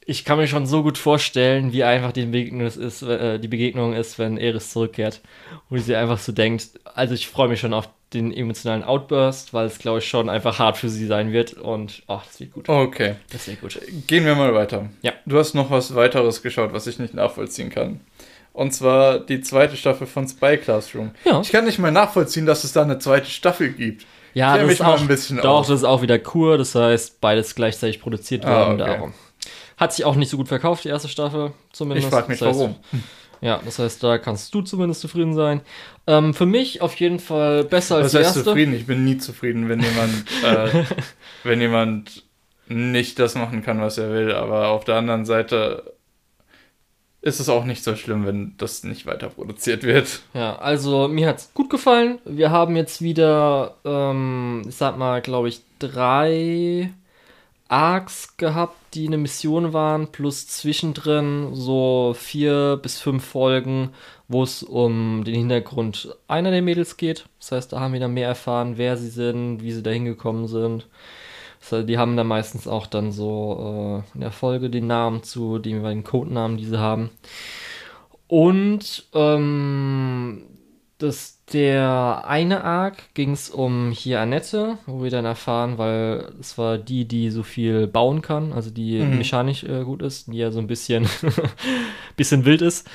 ich kann mir schon so gut vorstellen, wie einfach die Begegnung ist, äh, die Begegnung ist, wenn Eris zurückkehrt. Wo sie einfach so denkt, also ich freue mich schon auf den emotionalen Outburst, weil es, glaube ich, schon einfach hart für sie sein wird. Und ach, das wird gut. Okay. Das wird gut. Gehen wir mal weiter. Ja. Du hast noch was weiteres geschaut, was ich nicht nachvollziehen kann. Und zwar die zweite Staffel von Spy Classroom. Ja. Ich kann nicht mal nachvollziehen, dass es da eine zweite Staffel gibt. Ja, das ist auch, ein bisschen doch, auf. das ist auch wieder Kur, das heißt, beides gleichzeitig produziert ah, worden. Ah, okay. Darum. Hat sich auch nicht so gut verkauft, die erste Staffel zumindest. Ich frage mich, das heißt, warum. Ja, das heißt, da kannst du zumindest zufrieden sein. Ähm, für mich auf jeden Fall besser als die heißt erste. zufrieden? Ich bin nie zufrieden, wenn jemand, äh, wenn jemand nicht das machen kann, was er will. Aber auf der anderen Seite ist es auch nicht so schlimm, wenn das nicht weiter produziert wird. Ja, also mir hat's gut gefallen. Wir haben jetzt wieder, ähm, ich sag mal, glaube ich, drei Arcs gehabt, die eine Mission waren, plus zwischendrin so vier bis fünf Folgen, wo es um den Hintergrund einer der Mädels geht. Das heißt, da haben wir dann mehr erfahren, wer sie sind, wie sie da hingekommen sind. Das heißt, die haben dann meistens auch dann so äh, in der Folge den Namen zu den jeweiligen Codenamen, die sie haben. Und ähm, das, der eine Arc ging es um hier Annette, wo wir dann erfahren, weil es war die, die so viel bauen kann, also die Mhm. mechanisch äh, gut ist, die ja so ein bisschen, bisschen wild ist.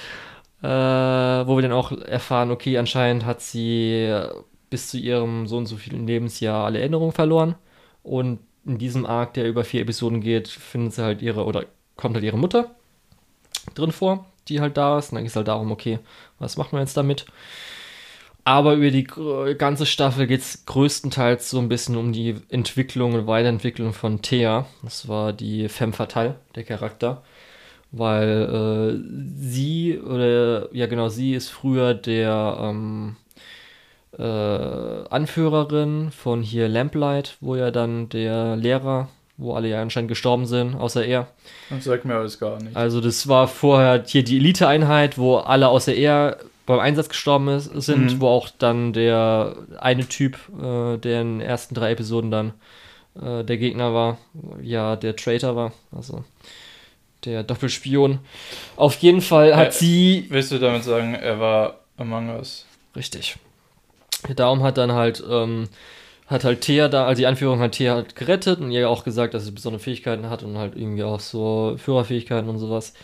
Äh, wo wir dann auch erfahren, okay, anscheinend hat sie äh, bis zu ihrem so und so vielen Lebensjahr alle Erinnerungen verloren. Und in diesem Arc, der über vier Episoden geht, findet sie halt ihre, oder kommt halt ihre Mutter drin vor, die halt da ist. Und dann geht es halt darum, okay, was macht man jetzt damit? Aber über die ganze Staffel geht es größtenteils so ein bisschen um die Entwicklung und Weiterentwicklung von Thea. Das war die Femme Fatale, der Charakter. Weil äh, sie, oder ja genau, sie ist früher der ähm, äh, Anführerin von hier Lamplight, wo ja dann der Lehrer, wo alle ja anscheinend gestorben sind, außer er. Das sagt mir alles gar nicht. Also das war vorher hier die Elite-Einheit, wo alle außer er beim Einsatz gestorben ist, sind, Mhm. wo auch dann der eine Typ, äh, der in den ersten drei Episoden dann äh, der Gegner war, ja, der Traitor war, also der Doppelspion. Auf jeden Fall hat Äh, sie Willst du damit sagen, er war Among Us? Richtig. Darum hat dann halt, ähm, hat halt Thea da, also die Anführung hat Thea halt gerettet und ihr auch gesagt, dass sie besondere Fähigkeiten hat und halt irgendwie auch so Führerfähigkeiten und sowas.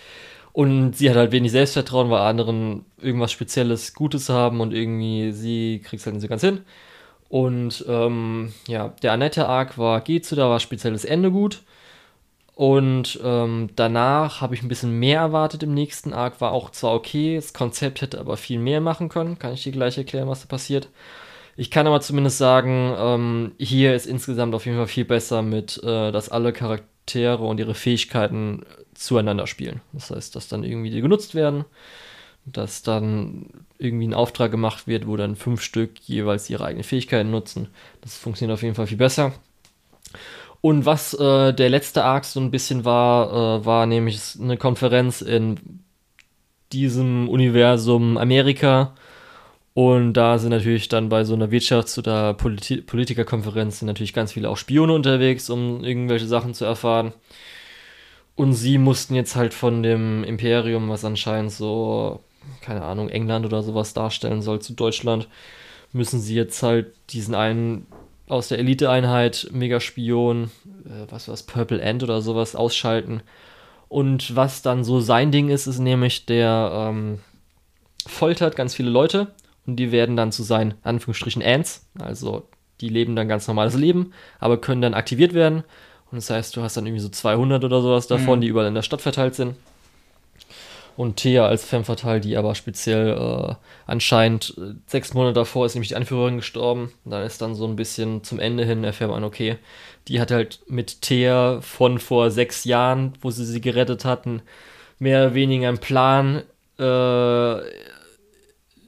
Und sie hat halt wenig Selbstvertrauen, weil anderen irgendwas Spezielles Gutes haben und irgendwie sie kriegt es halt nicht so ganz hin. Und ähm, ja, der Annette-Arc war, geht so, da war spezielles Ende gut. Und ähm, danach habe ich ein bisschen mehr erwartet im nächsten Arc. War auch zwar okay, das Konzept hätte aber viel mehr machen können. Kann ich dir gleich erklären, was da passiert. Ich kann aber zumindest sagen, ähm, hier ist insgesamt auf jeden Fall viel besser mit, äh, dass alle Charaktere und ihre Fähigkeiten zueinander spielen. Das heißt, dass dann irgendwie die genutzt werden, dass dann irgendwie ein Auftrag gemacht wird, wo dann fünf Stück jeweils ihre eigenen Fähigkeiten nutzen. Das funktioniert auf jeden Fall viel besser. Und was äh, der letzte Arc so ein bisschen war, äh, war nämlich eine Konferenz in diesem Universum Amerika. Und da sind natürlich dann bei so einer Wirtschafts- oder Politi Politikerkonferenz natürlich ganz viele auch Spione unterwegs, um irgendwelche Sachen zu erfahren. Und sie mussten jetzt halt von dem Imperium, was anscheinend so, keine Ahnung, England oder sowas darstellen soll, zu Deutschland, müssen sie jetzt halt diesen einen aus der Elite-Einheit, Megaspion, äh, was war's, Purple End oder sowas ausschalten. Und was dann so sein Ding ist, ist nämlich, der ähm, foltert ganz viele Leute und die werden dann zu seinen Anführungsstrichen Ants, also die leben dann ganz normales Leben, aber können dann aktiviert werden. Und das heißt, du hast dann irgendwie so 200 oder sowas davon, Mhm. die überall in der Stadt verteilt sind. Und Thea als Femme fatale, die aber speziell äh, anscheinend äh, sechs Monate davor ist nämlich die Anführerin gestorben. Und dann ist dann so ein bisschen zum Ende hin erfährt man, okay, die hat halt mit Thea von vor sechs Jahren, wo sie sie gerettet hatten, mehr oder weniger einen Plan äh,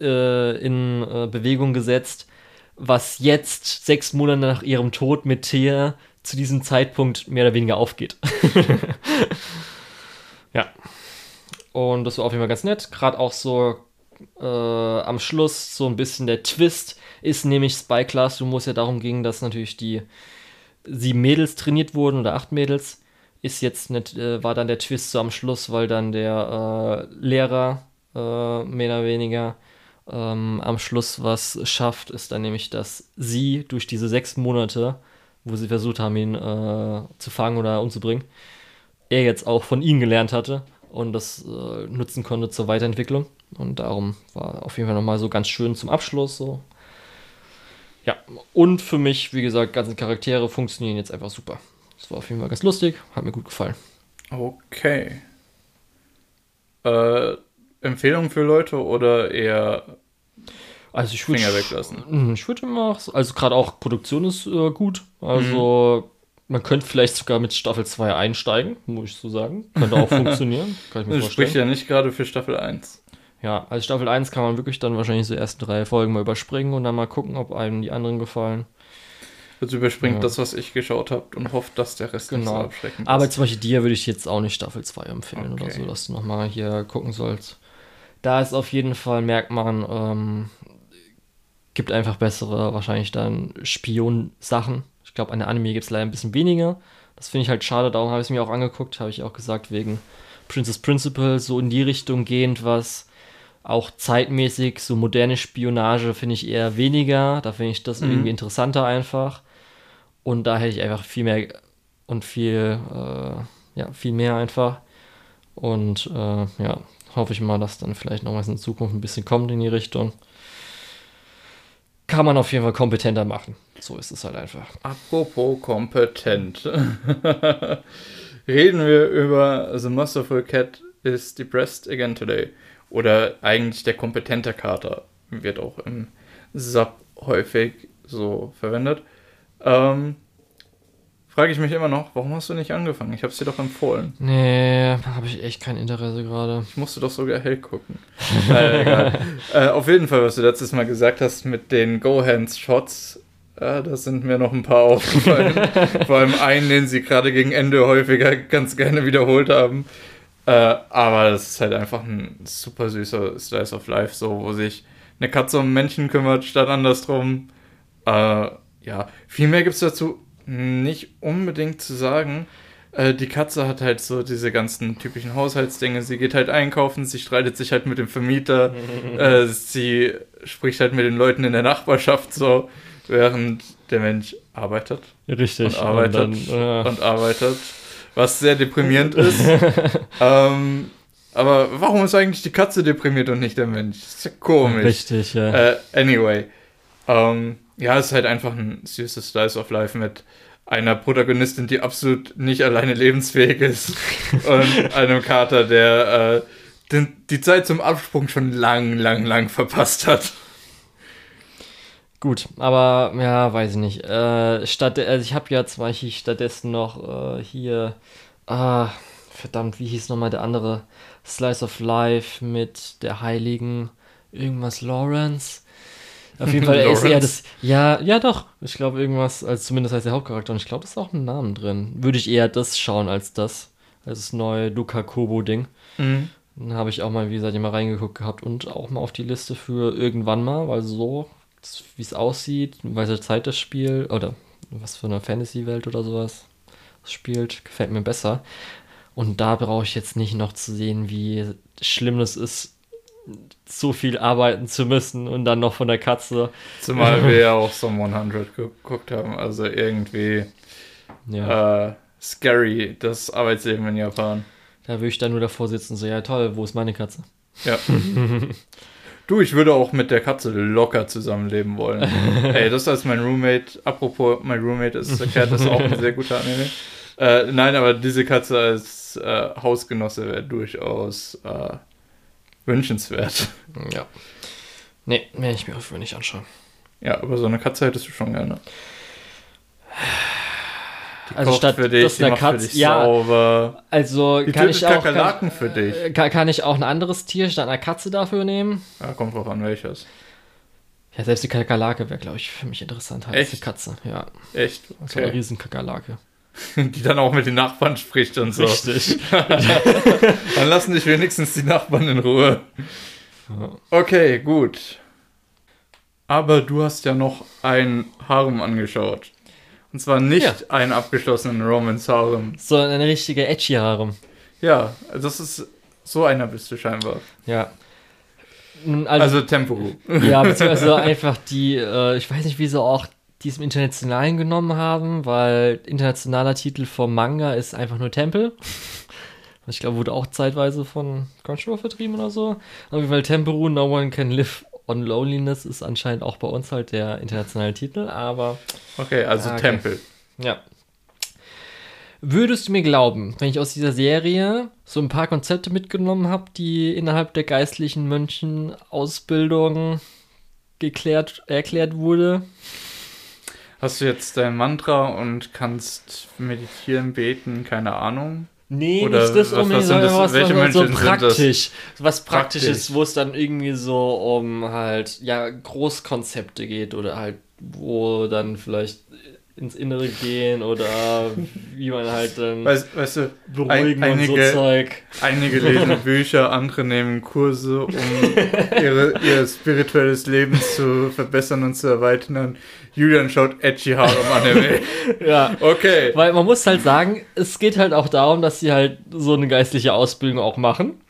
äh, in äh, Bewegung gesetzt, was jetzt sechs Monate nach ihrem Tod mit Thea zu diesem Zeitpunkt mehr oder weniger aufgeht. ja. Und das war auf jeden Fall ganz nett. Gerade auch so äh, am Schluss so ein bisschen der Twist ist nämlich Spy Classroom, wo es ja darum ging, dass natürlich die sieben Mädels trainiert wurden oder acht Mädels. Ist jetzt nicht, äh, war dann der Twist so am Schluss, weil dann der äh, Lehrer äh, mehr oder weniger ähm, am Schluss was schafft, ist dann nämlich, dass sie durch diese sechs Monate, wo sie versucht haben, ihn äh, zu fangen oder umzubringen, er jetzt auch von ihnen gelernt hatte und das äh, nutzen konnte zur Weiterentwicklung. Und darum war auf jeden Fall nochmal so ganz schön zum Abschluss so. Ja, und für mich, wie gesagt, ganze Charaktere funktionieren jetzt einfach super. Das war auf jeden Fall ganz lustig, hat mir gut gefallen. Okay. Äh, Empfehlung für Leute oder eher Also ich würde Finger weglassen? Hm, Ich würde immer, also gerade auch Produktion ist äh, gut. Also man könnte vielleicht sogar mit Staffel 2 einsteigen, muss ich so sagen. Könnte auch funktionieren. Kann ich mir Das vorstellen. spricht ja nicht gerade für Staffel 1. Ja, also Staffel 1 kann man wirklich dann wahrscheinlich so die ersten drei Folgen mal überspringen und dann mal gucken, ob einem die anderen gefallen. Das überspringt Ja. das, was ich geschaut habe und hofft, dass der Rest nicht so Genau. abschreckend Aber ist. zum Beispiel dir würde ich jetzt auch nicht Staffel 2 empfehlen oder Okay. so, dass du nochmal hier gucken sollst. Da ist auf jeden Fall, merkt man, ähm, gibt einfach bessere, wahrscheinlich dann Spion-Sachen. Ich glaube, an der Anime gibt es leider ein bisschen weniger. Das finde ich halt schade, darum habe ich es mir auch angeguckt, habe ich auch gesagt, wegen Princess Principal, so in die Richtung gehend, was auch zeitmäßig, so moderne Spionage finde ich eher weniger. Da finde ich das Mhm. irgendwie interessanter einfach. Und da hätte ich einfach viel mehr und viel, äh, ja, viel mehr einfach. Und äh, ja, hoffe ich mal, dass dann vielleicht noch was in Zukunft ein bisschen kommt in die Richtung. Kann man auf jeden Fall kompetenter machen. So ist es halt einfach. Apropos kompetent. Reden wir über The Masterful Cat is Depressed Again Today. Oder eigentlich der kompetente Kater. Wird auch im Sub häufig so verwendet. Ähm, Frage ich mich immer noch, warum hast du nicht angefangen? Ich habe es dir doch empfohlen. Nee, habe ich echt kein Interesse gerade. Ich musste doch sogar hell gucken. äh, egal. äh, auf jeden Fall, was du letztes Mal gesagt hast mit den Go-Hands-Shots, äh, da sind mir noch ein paar aufgefallen. Vor allem einen, den sie gerade gegen Ende häufiger ganz gerne wiederholt haben. Äh, aber das ist halt einfach ein super süßer Slice of Life, so, wo sich eine Katze um Menschen kümmert, statt andersrum. Äh, ja, viel mehr gibt es dazu nicht unbedingt zu sagen. Äh, die Katze hat halt so diese ganzen typischen Haushaltsdinge. Sie geht halt einkaufen, sie streitet sich halt mit dem Vermieter, äh, sie spricht halt mit den Leuten in der Nachbarschaft so, während der Mensch arbeitet Richtig. und arbeitet dann, äh, und arbeitet, was sehr deprimierend ist. ähm, aber warum ist eigentlich die Katze deprimiert und nicht der Mensch? Das ist ja komisch. Richtig, ja. Äh, anyway. Ähm, ja, es ist halt einfach ein süßes Slice of Life mit einer Protagonistin, die absolut nicht alleine lebensfähig ist und einem Kater, der äh, den, die Zeit zum Absprung schon lang, lang, lang verpasst hat. Gut, aber ja, weiß ich nicht. Äh, statt, also ich habe ja zum Beispiel stattdessen noch äh, hier, ah, verdammt, wie hieß nochmal der andere Slice of Life mit der Heiligen irgendwas Lawrence. Auf jeden Fall er ist eher Lawrence? das, ja, ja doch, ich glaube irgendwas, also zumindest als der Hauptcharakter und ich glaube, das ist auch ein Name drin. Würde ich eher das schauen als das, als das neue Luca Kobo Ding. Dann habe ich auch mal, wie gesagt, immer reingeguckt gehabt und auch mal auf die Liste für irgendwann mal, weil so, wie es aussieht, welche Zeit das Spiel oder was für eine Fantasy-Welt oder sowas spielt, gefällt mir besser. Und da brauche ich jetzt nicht noch zu sehen, wie schlimm es ist, so viel arbeiten zu müssen und dann noch von der Katze. Zumal wir ja auch Some 100 geguckt haben. Also irgendwie Ja, äh, scary, das Arbeitsleben in Japan. da würde ich dann nur davor sitzen, so, ja toll, wo ist meine Katze? Ja. du, ich würde auch mit der Katze locker zusammenleben wollen. Ey, das als mein Roommate, apropos, mein Roommate ist Cat, ist auch ein sehr guter Anime. Äh, nein, aber diese Katze als äh, Hausgenosse wäre durchaus äh, wünschenswert. Ja. Nee, werde ich mir auf nicht anschauen. Ja, aber so eine Katze hättest du schon gerne. Die Also statt für dich, die eine Katze- ja. sauber. Also Die kann ich auch Kakerlaken für dich. äh, kann, kann ich auch ein anderes Tier statt einer Katze dafür nehmen? Ja, kommt drauf an, welches. Ja, selbst die Kakerlake wäre, glaube ich, für mich interessant als Echt? eine Katze. Ja, Echt? so eine Okay. riesen Kakerlake. Die dann auch mit den Nachbarn spricht und so. Richtig. Dann lassen dich wenigstens die Nachbarn in Ruhe. Okay, gut. Aber du hast ja noch ein Harem angeschaut. Und zwar nicht Ja. einen abgeschlossenen Romance Harem. So eine richtige edgy Harem. Ja, das ist so einer bist du scheinbar. Ja. Also, Also Tempuru. ja, beziehungsweise einfach die, äh, ich weiß nicht, wie sie auch diesem internationalen genommen haben, weil internationaler Titel vom Manga ist einfach nur Tempel. Ich glaube, wurde auch zeitweise von Crunchyroll vertrieben oder so. Auf jeden Fall Temperu, No One Can Live on Loneliness ist anscheinend auch bei uns halt der internationale Titel, aber Okay, also Ah, okay. Tempel. ja. Würdest du mir glauben, wenn ich aus dieser Serie so ein paar Konzepte mitgenommen habe, die innerhalb der geistlichen Mönchenausbildung geklärt, erklärt wurde? Hast du jetzt dein Mantra und kannst meditieren, beten, keine Ahnung? Nee, Oder nicht das was- unbedingt, sondern das- was, welche was so das? praktisch. Was praktisch Praktisch. ist, wo es dann irgendwie so um halt, ja, Großkonzepte geht oder halt, wo dann vielleicht ins Innere gehen oder wie man halt dann Weißt, weißt du, beruhigen ein, und so einige, Zeug. einige lesen Bücher, andere nehmen Kurse, um ihre, ihr spirituelles Leben zu verbessern und zu erweitern. Julian schaut edgy Harem Anime. Ja. Okay. Weil man muss halt sagen, es geht halt auch darum, dass sie halt so eine geistliche Ausbildung auch machen.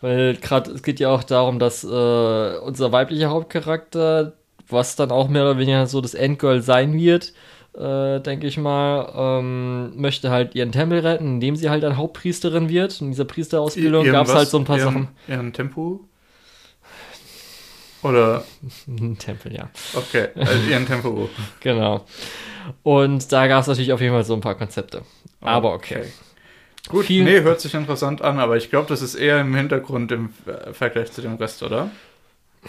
Weil gerade es geht ja auch darum, dass äh, unser weiblicher Hauptcharakter, was dann auch mehr oder weniger so das Endgirl sein wird, äh, denke ich mal, ähm, möchte halt ihren Tempel retten, indem sie halt dann Hauptpriesterin wird. In dieser Priesterausbildung gab es halt so ein paar ihren, Sachen. Ihren Tempo? Oder, Ein Tempel, ja. okay, also ihren Tempo. Genau. Und da gab es natürlich auf jeden Fall so ein paar Konzepte. Aber okay. Gut, Viel- nee, hört sich interessant an, aber ich glaube, das ist eher im Hintergrund im Vergleich zu dem Rest, oder?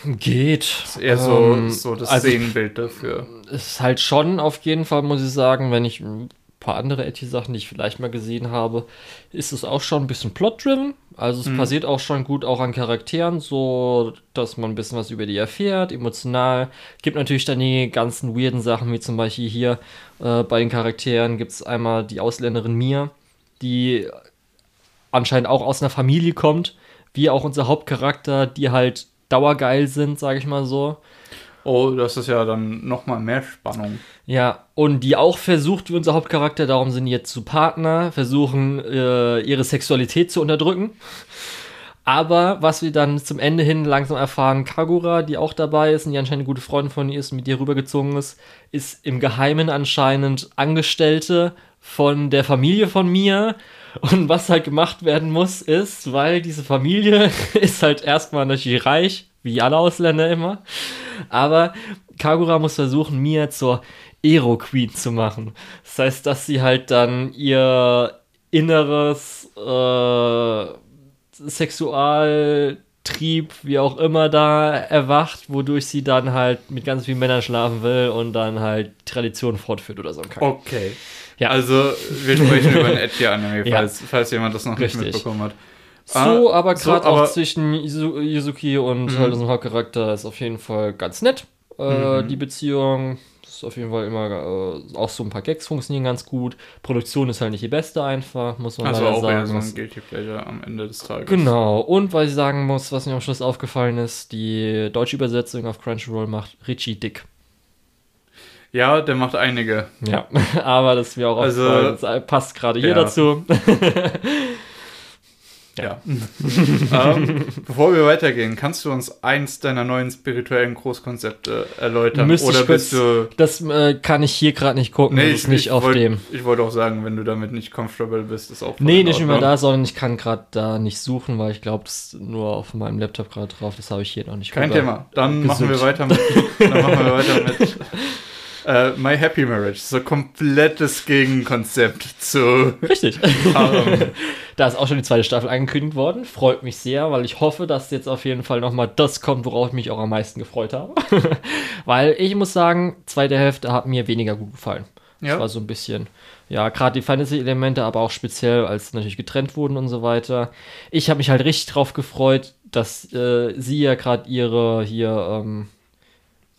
Geht. Das ist eher so, Ähm, so das also- Szenenbild dafür. Es ist halt schon auf jeden Fall, muss ich sagen, wenn ich ein paar andere Etty-Sachen, die ich vielleicht mal gesehen habe, ist es auch schon ein bisschen plot-driven. Also es Mhm. passiert auch schon gut auch an Charakteren, so dass man ein bisschen was über die erfährt, emotional. Gibt natürlich dann die ganzen weirden Sachen, wie zum Beispiel hier äh, bei den Charakteren gibt es einmal die Ausländerin Mia, die anscheinend auch aus einer Familie kommt, wie auch unser Hauptcharakter, die halt dauergeil sind, sage ich mal so. Oh, das ist ja dann nochmal mehr Spannung. Ja, und die auch versucht, wie unser Hauptcharakter, darum sind jetzt zu Partner, versuchen äh, ihre Sexualität zu unterdrücken. Aber was wir dann zum Ende hin langsam erfahren, Kagura, die auch dabei ist und die anscheinend eine gute Freundin von ihr ist, mit ihr rübergezogen ist, ist im Geheimen anscheinend Angestellte von der Familie von mir. Und was halt gemacht werden muss, ist, weil diese Familie ist halt erstmal natürlich reich, wie alle Ausländer immer. Aber Kagura muss versuchen, Mia zur Ero-Queen zu machen. Das heißt, dass sie halt dann ihr inneres äh, Sexualtrieb, wie auch immer, da erwacht, wodurch sie dann halt mit ganz vielen Männern schlafen will und dann halt Tradition fortführt oder so. ein Kack. Okay. Ja. Also, wir sprechen über ein Edgy-Anime, Ja. falls, falls jemand das noch Richtig. nicht mitbekommen hat. So, Ah, aber so, gerade aber- auch zwischen Yuzu- Yuzuki und halt unserem Hauptcharakter ist auf jeden Fall ganz nett. Äh, Mhm. Die Beziehung ist auf jeden Fall immer äh, auch so ein paar Gags funktionieren ganz gut. Produktion ist halt nicht die beste einfach, muss man Also leider auch eher sagen. so ein Guilty Pleasure am Ende des Tages. Genau, und was ich sagen muss, was mir am Schluss aufgefallen ist, die deutsche Übersetzung auf Crunchyroll macht Richie dick. Ja, der macht einige. Ja, aber das ist mir auch Also- aufgefallen. Das passt gerade hier Ja. dazu. Ja. ähm, bevor wir weitergehen, kannst du uns eins deiner neuen spirituellen Großkonzepte erläutern? Müsste Oder ich bist kurz- du. Das äh, kann ich hier gerade nicht gucken, das ist nicht auf wollt- dem. Ich wollte auch sagen, wenn du damit nicht comfortable bist, ist auch Nee, nicht Ordnung. da, sondern ich kann gerade da nicht suchen, weil ich glaube, das ist nur auf meinem Laptop gerade drauf. Das habe ich hier noch nicht. Kein. Thema. Dann machen wir weiter mit. Dann machen wir weiter mit. Äh, My Happy Marriage. So komplettes Gegenkonzept zu Richtig. Harem. da ist auch schon die zweite Staffel angekündigt worden. Freut mich sehr, weil ich hoffe, dass jetzt auf jeden Fall nochmal das kommt, worauf ich mich auch am meisten gefreut habe. weil ich muss sagen, zweite Hälfte hat mir weniger gut gefallen. Das Ja. war so ein bisschen, ja, gerade die Fantasy-Elemente, aber auch speziell, als natürlich getrennt wurden und so weiter. Ich habe mich halt richtig drauf gefreut, dass äh, sie ja gerade ihre hier, ähm,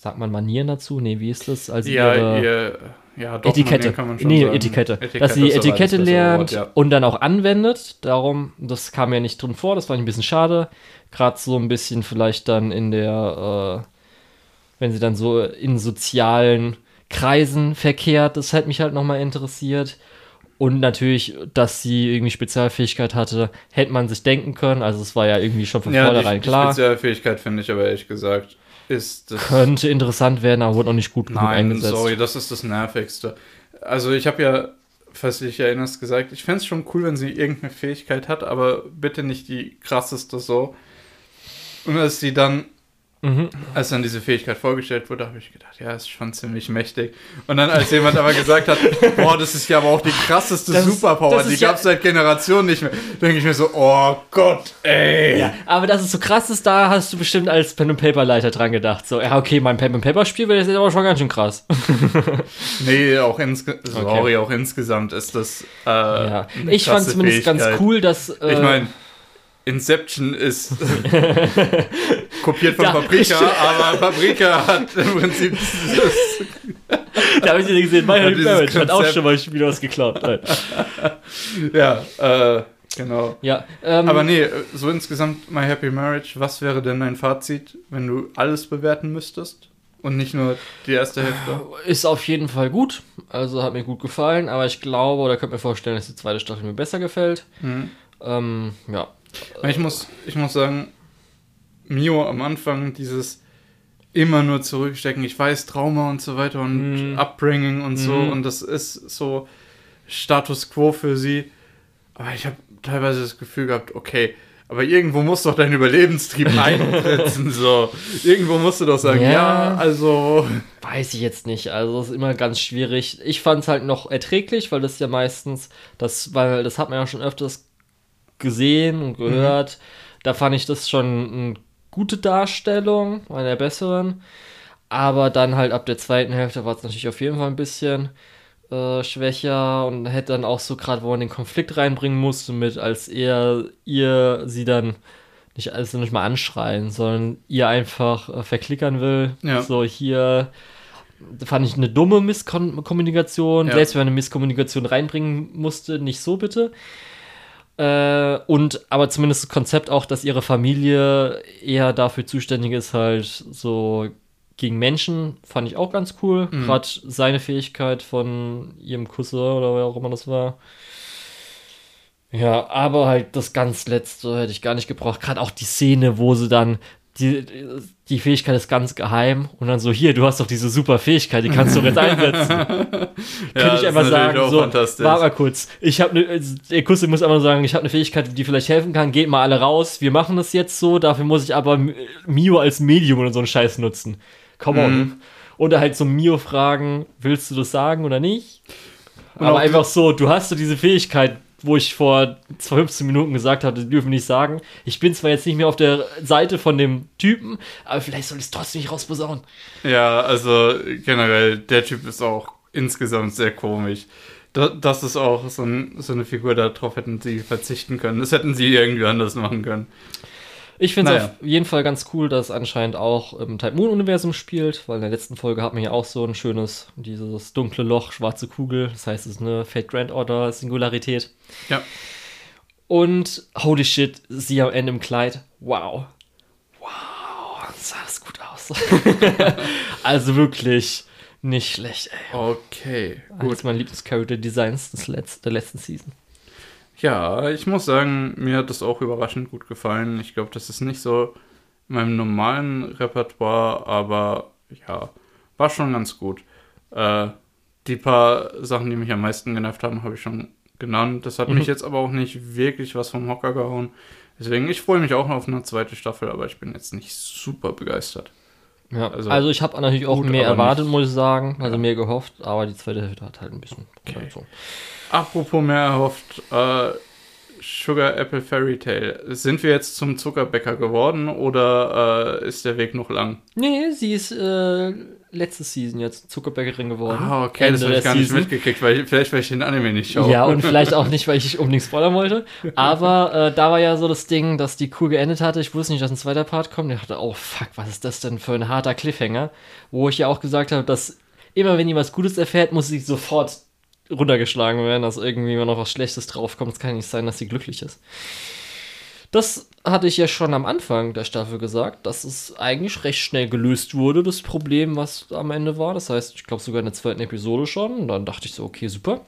sagt man Manieren dazu? Nee, wie ist das? Also Ja, ihre ihr, ja, doch, Etikette. Kann man schon nee, sagen. Etikette. Dass sie Etikette lernt Wort, ja. und dann auch anwendet. Darum, das kam ja nicht drin vor, das fand ich ein bisschen schade. Gerade so ein bisschen vielleicht dann in der, äh, wenn sie dann so in sozialen Kreisen verkehrt, das hätte mich halt nochmal interessiert. Und natürlich, dass sie irgendwie Spezialfähigkeit hatte, hätte man sich denken können. Also es war ja irgendwie schon von Ja, vornherein die, die klar. Spezialfähigkeit finde ich aber ehrlich gesagt ist das Könnte interessant werden, aber wurde auch nicht gut genug Nein, eingesetzt. sorry, das ist das Nervigste. Also ich habe ja, falls du dich erinnerst, gesagt, ich fände es schon cool, wenn sie irgendeine Fähigkeit hat, aber bitte nicht die krasseste so. Und als sie dann Mhm. Als dann diese Fähigkeit vorgestellt wurde, habe ich gedacht, ja, ist schon ziemlich mächtig. Und dann, als jemand aber gesagt hat, boah, das ist ja aber auch die krasseste das, Superpower, das die gab es ja seit Generationen nicht mehr, denke ich mir so, oh Gott, ey. Ja, aber dass es so krass ist, da hast du bestimmt als Pen and Paper Leiter dran gedacht. So, ja, okay, mein Pen and Paper Spiel wäre jetzt aber schon ganz schön krass. nee, auch, insge sorry, okay. auch insgesamt ist das. Äh, ja. Ich fand zumindest ganz cool, dass. Äh, ich meine Inception ist kopiert von ja, Paprika, aber Paprika hat im Prinzip Da habe ich nicht gesehen, My Honey Marriage hat auch schon mal wieder was geklaut. ja, äh, genau. Ja, ähm, aber nee, so insgesamt My Happy Marriage, was wäre denn dein Fazit, wenn du alles bewerten müsstest? Und nicht nur die erste Hälfte? Ist auf jeden Fall gut. Also hat mir gut gefallen, aber ich glaube, oder könnte mir vorstellen, dass die zweite Staffel mir besser gefällt. Mhm. Ähm, ja, ich muss, ich muss sagen, Mio am Anfang dieses immer nur zurückstecken, ich weiß Trauma und so weiter und mm. Upbringing und so mm. und das ist so Status quo für sie. Aber ich habe teilweise das Gefühl gehabt, okay, aber irgendwo muss doch dein Überlebenstrieb einsetzen, so. Irgendwo musst du doch sagen, ja, ja, also. Weiß ich jetzt nicht. Also, es ist immer ganz schwierig. Ich fand es halt noch erträglich, weil das ja meistens, das, weil das hat man ja schon öfters gesehen und gehört. Mhm. Da fand ich das schon eine gute Darstellung, eine der besseren. Aber dann halt ab der zweiten Hälfte war es natürlich auf jeden Fall ein bisschen äh, schwächer und hätte dann auch so gerade, wo man den Konflikt reinbringen musste, mit als er ihr sie dann nicht also nicht mal anschreien, sondern ihr einfach äh, verklickern will. Ja. So hier fand ich eine dumme Misskommunikation. Ja. Selbst wenn man eine Misskommunikation reinbringen musste, nicht so bitte. Äh, und aber zumindest das Konzept auch, dass ihre Familie eher dafür zuständig ist, halt so gegen Menschen, fand ich auch ganz cool. Mhm. Gerade seine Fähigkeit von ihrem Cousin oder wer auch immer das war. Ja, aber halt das ganz letzte hätte ich gar nicht gebraucht. Gerade auch die Szene, wo sie dann die, die Fähigkeit ist ganz geheim und dann so, hier, du hast doch diese super Fähigkeit, die kannst du jetzt einsetzen. ja, Könnte ich einfach sagen, so, warte mal kurz, ich habe ne, der Kusse muss einfach sagen, ich habe eine Fähigkeit, die vielleicht helfen kann, geht mal alle raus, wir machen das jetzt so, dafür muss ich aber Mio als Medium oder so einen Scheiß nutzen. Come on. Mhm. Oder halt so Mio fragen, willst du das sagen oder nicht? Und aber einfach so, du hast so diese Fähigkeit, wo ich vor 15 Minuten gesagt hatte, die dürfen nicht sagen. Ich bin zwar jetzt nicht mehr auf der Seite von dem Typen, aber vielleicht soll ich es trotzdem nicht rausposaunen. Ja, also generell, der Typ ist auch insgesamt sehr komisch. Das ist auch so, ein, so eine Figur, darauf hätten sie verzichten können. Das hätten sie irgendwie anders machen können. Ich finde es naja. auf jeden Fall ganz cool, dass es anscheinend auch im Type Moon-Universum spielt, weil in der letzten Folge hat man ja auch so ein schönes, dieses dunkle Loch, schwarze Kugel. Das heißt, es ist eine Fate Grand Order Singularität. Ja. Und holy shit, sie am Ende im Kleid. Wow. Wow, sah das gut aus. also wirklich nicht schlecht, ey. Okay, gut. Eines meiner Lieblings-Character-Designs der letzten Season. Ja, ich muss sagen, mir hat das auch überraschend gut gefallen. Ich glaube, das ist nicht so in meinem normalen Repertoire, aber ja, war schon ganz gut. Äh, die paar Sachen, die mich am meisten genervt haben, habe ich schon genannt. Das hat mhm. mich jetzt aber auch nicht wirklich was vom Hocker gehauen. Deswegen, ich freue mich auch noch auf eine zweite Staffel, aber ich bin jetzt nicht super begeistert. Ja, also, also ich habe natürlich auch gut, mehr erwartet, muss ich sagen. Also mehr gehofft, aber die zweite Hälfte hat halt ein bisschen. Okay. So. Apropos mehr erhofft, äh, Sugar Apple Fairy Tale. Sind wir jetzt zum Zuckerbäcker geworden oder äh, ist der Weg noch lang? Nee, sie ist äh, letzte Season jetzt Zuckerbäckerin geworden. Ah, okay, Ende das habe ich gar Season. nicht mitgekriegt, weil vielleicht, weil ich den Anime nicht schaue. Ja, und vielleicht auch nicht, weil ich unbedingt spoilern wollte. Aber äh, da war ja so das Ding, dass die cool geendet hatte. Ich wusste nicht, dass ein zweiter Part kommt. Ich dachte, oh fuck, was ist das denn für ein harter Cliffhanger? Wo ich ja auch gesagt habe, dass immer wenn jemand Gutes erfährt, muss sie sofort runtergeschlagen werden, dass irgendwie immer noch was Schlechtes draufkommt. Es kann nicht sein, dass sie glücklich ist. Das hatte ich ja schon am Anfang der Staffel gesagt, dass es eigentlich recht schnell gelöst wurde, das Problem, was am Ende war. Das heißt, ich glaube sogar in der zweiten Episode schon. Und dann dachte ich so, okay, super.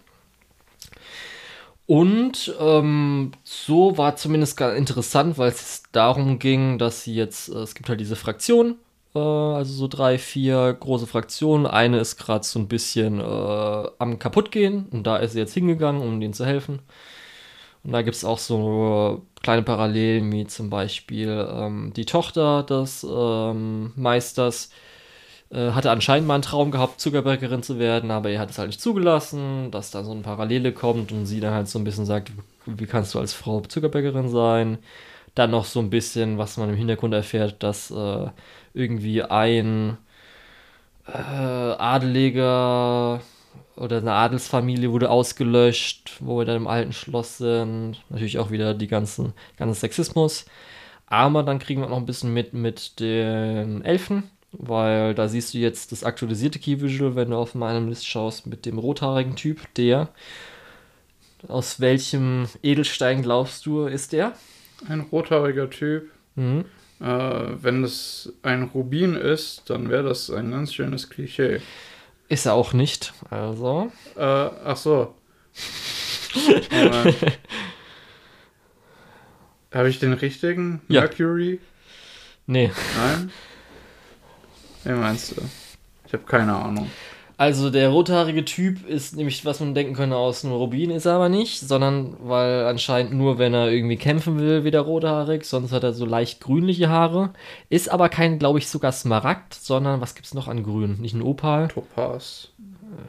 Und ähm, so war zumindest ganz interessant, weil es darum ging, dass sie jetzt, äh, es gibt halt diese Fraktion, äh, also so drei, vier große Fraktionen. Eine ist gerade so ein bisschen äh, am kaputtgehen und da ist sie jetzt hingegangen, um denen zu helfen. Und da gibt es auch so kleine Parallelen, wie zum Beispiel ähm, die Tochter des ähm, Meisters äh, hatte anscheinend mal einen Traum gehabt, Zuckerbäckerin zu werden, aber er hat es halt nicht zugelassen, dass da so eine Parallele kommt und sie dann halt so ein bisschen sagt, wie kannst du als Frau Zuckerbäckerin sein? Dann noch so ein bisschen, was man im Hintergrund erfährt, dass äh, irgendwie ein äh, Adeliger oder eine Adelsfamilie wurde ausgelöscht, wo wir dann im alten Schloss sind. Natürlich auch wieder die ganzen, ganzen Sexismus. Aber dann kriegen wir noch ein bisschen mit mit den Elfen, weil da siehst du jetzt das aktualisierte Key Visual, wenn du auf meinem List schaust, mit dem rothaarigen Typ, der. Aus welchem Edelstein glaubst du, ist der? Ein rothaariger Typ. Mhm. Äh, wenn es ein Rubin ist, dann wäre das ein ganz schönes Klischee. Ist er auch nicht, also. Äh, ach so. Habe ich den richtigen? Ja. Mercury? Nee. Nein? Wen meinst du? Ich habe keine Ahnung. Also der rothaarige Typ ist nämlich, was man denken könnte, aus einem Rubin ist er aber nicht, sondern weil anscheinend nur, wenn er irgendwie kämpfen will, wieder rothaarig, sonst hat er so leicht grünliche Haare. Ist aber kein, glaube ich, sogar Smaragd, sondern was gibt's noch an Grün? Nicht ein Opal? Topaz.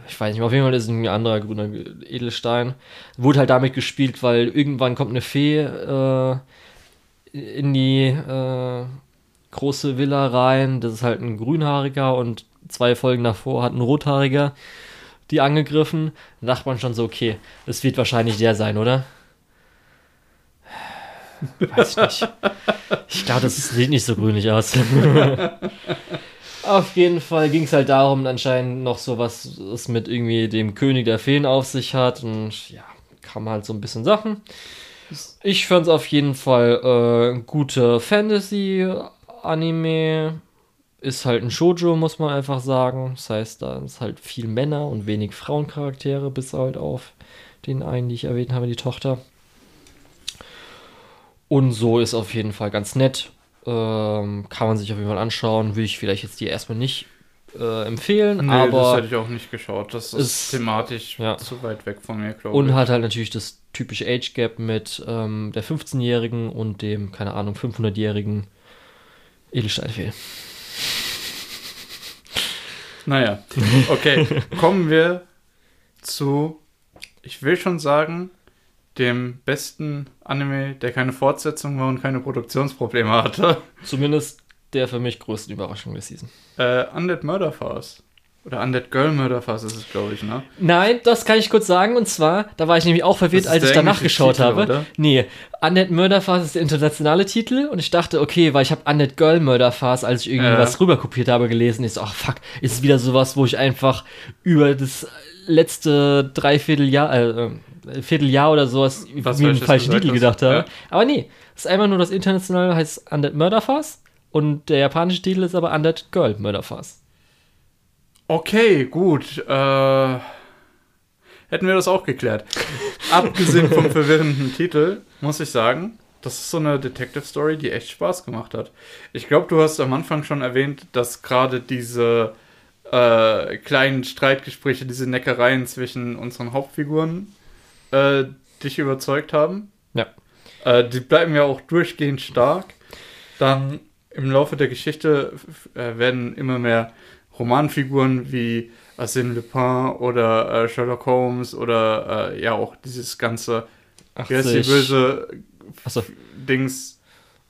Ich weiß nicht, auf jeden Fall ist es ein anderer grüner Edelstein. Wurde halt damit gespielt, weil irgendwann kommt eine Fee äh, in die äh, große Villa rein. Das ist halt ein grünhaariger und zwei Folgen davor hat ein rothaariger die angegriffen. Da dachte man schon so, okay, das wird wahrscheinlich der sein, oder? Weiß ich nicht. Ich glaube, das sieht nicht so grünlich aus. Auf jeden Fall ging es halt darum, anscheinend noch so was es mit irgendwie dem König der Feen auf sich hat. Und ja, kam halt so ein bisschen Sachen. Ich fand es auf jeden Fall äh, gute Fantasy-Anime. Ist halt ein Shoujo, muss man einfach sagen. Das heißt, da ist halt viel Männer und wenig Frauencharaktere, bis halt auf den einen, die ich erwähnt habe, die Tochter. Und so ist auf jeden Fall ganz nett. Ähm, kann man sich auf jeden Fall anschauen. Will ich vielleicht jetzt dir erstmal nicht äh, empfehlen, Nee, aber. das hätte ich auch nicht geschaut. Das ist, thematisch ja. zu weit weg von mir, glaube Und ich. hat halt natürlich das typische Age Gap mit ähm, der 15-Jährigen und dem, keine Ahnung, 500-Jährigen Edelsteinfehl. Naja, okay. Kommen wir zu, ich will schon sagen, dem besten Anime, der keine Fortsetzung war und keine Produktionsprobleme hatte. Zumindest der für mich größten Überraschung der Season. Äh, Undead Murder Farce. Oder Undead Girl Murder Farce ist es, glaube ich, ne? Nein, das kann ich kurz sagen. Und zwar, da war ich nämlich auch verwirrt, als ich danach geschaut Titel, habe. oder? Nee, Undead Murder Farce ist der internationale Titel. Und ich dachte, okay, weil ich habe Undead Girl Murder Farce, als ich irgendwie Ja. was rüberkopiert habe, gelesen. Ich so, ach fuck, ist es wieder sowas, wo ich einfach über das letzte Dreivierteljahr, äh, äh, Vierteljahr oder sowas Was mir einen falschen Titel gedacht habe. Ja. Aber nee, es ist einfach nur das internationale heißt Undead Murder Farce. Und der japanische Titel ist aber Undead Girl Murder Farce. Okay, gut. Äh, hätten wir das auch geklärt. Abgesehen vom verwirrenden Titel, muss ich sagen, das ist so eine Detective Story, die echt Spaß gemacht hat. Ich glaube, du hast am Anfang schon erwähnt, dass gerade diese äh, kleinen Streitgespräche, diese Neckereien zwischen unseren Hauptfiguren äh, dich überzeugt haben. Ja. Äh, die bleiben ja auch durchgehend stark. Dann im Laufe der Geschichte äh, werden immer mehr Romanfiguren wie Arsène Lupin oder äh, Sherlock Holmes oder äh, ja auch dieses ganze, wie heißt die 80. böse Achso, Dings,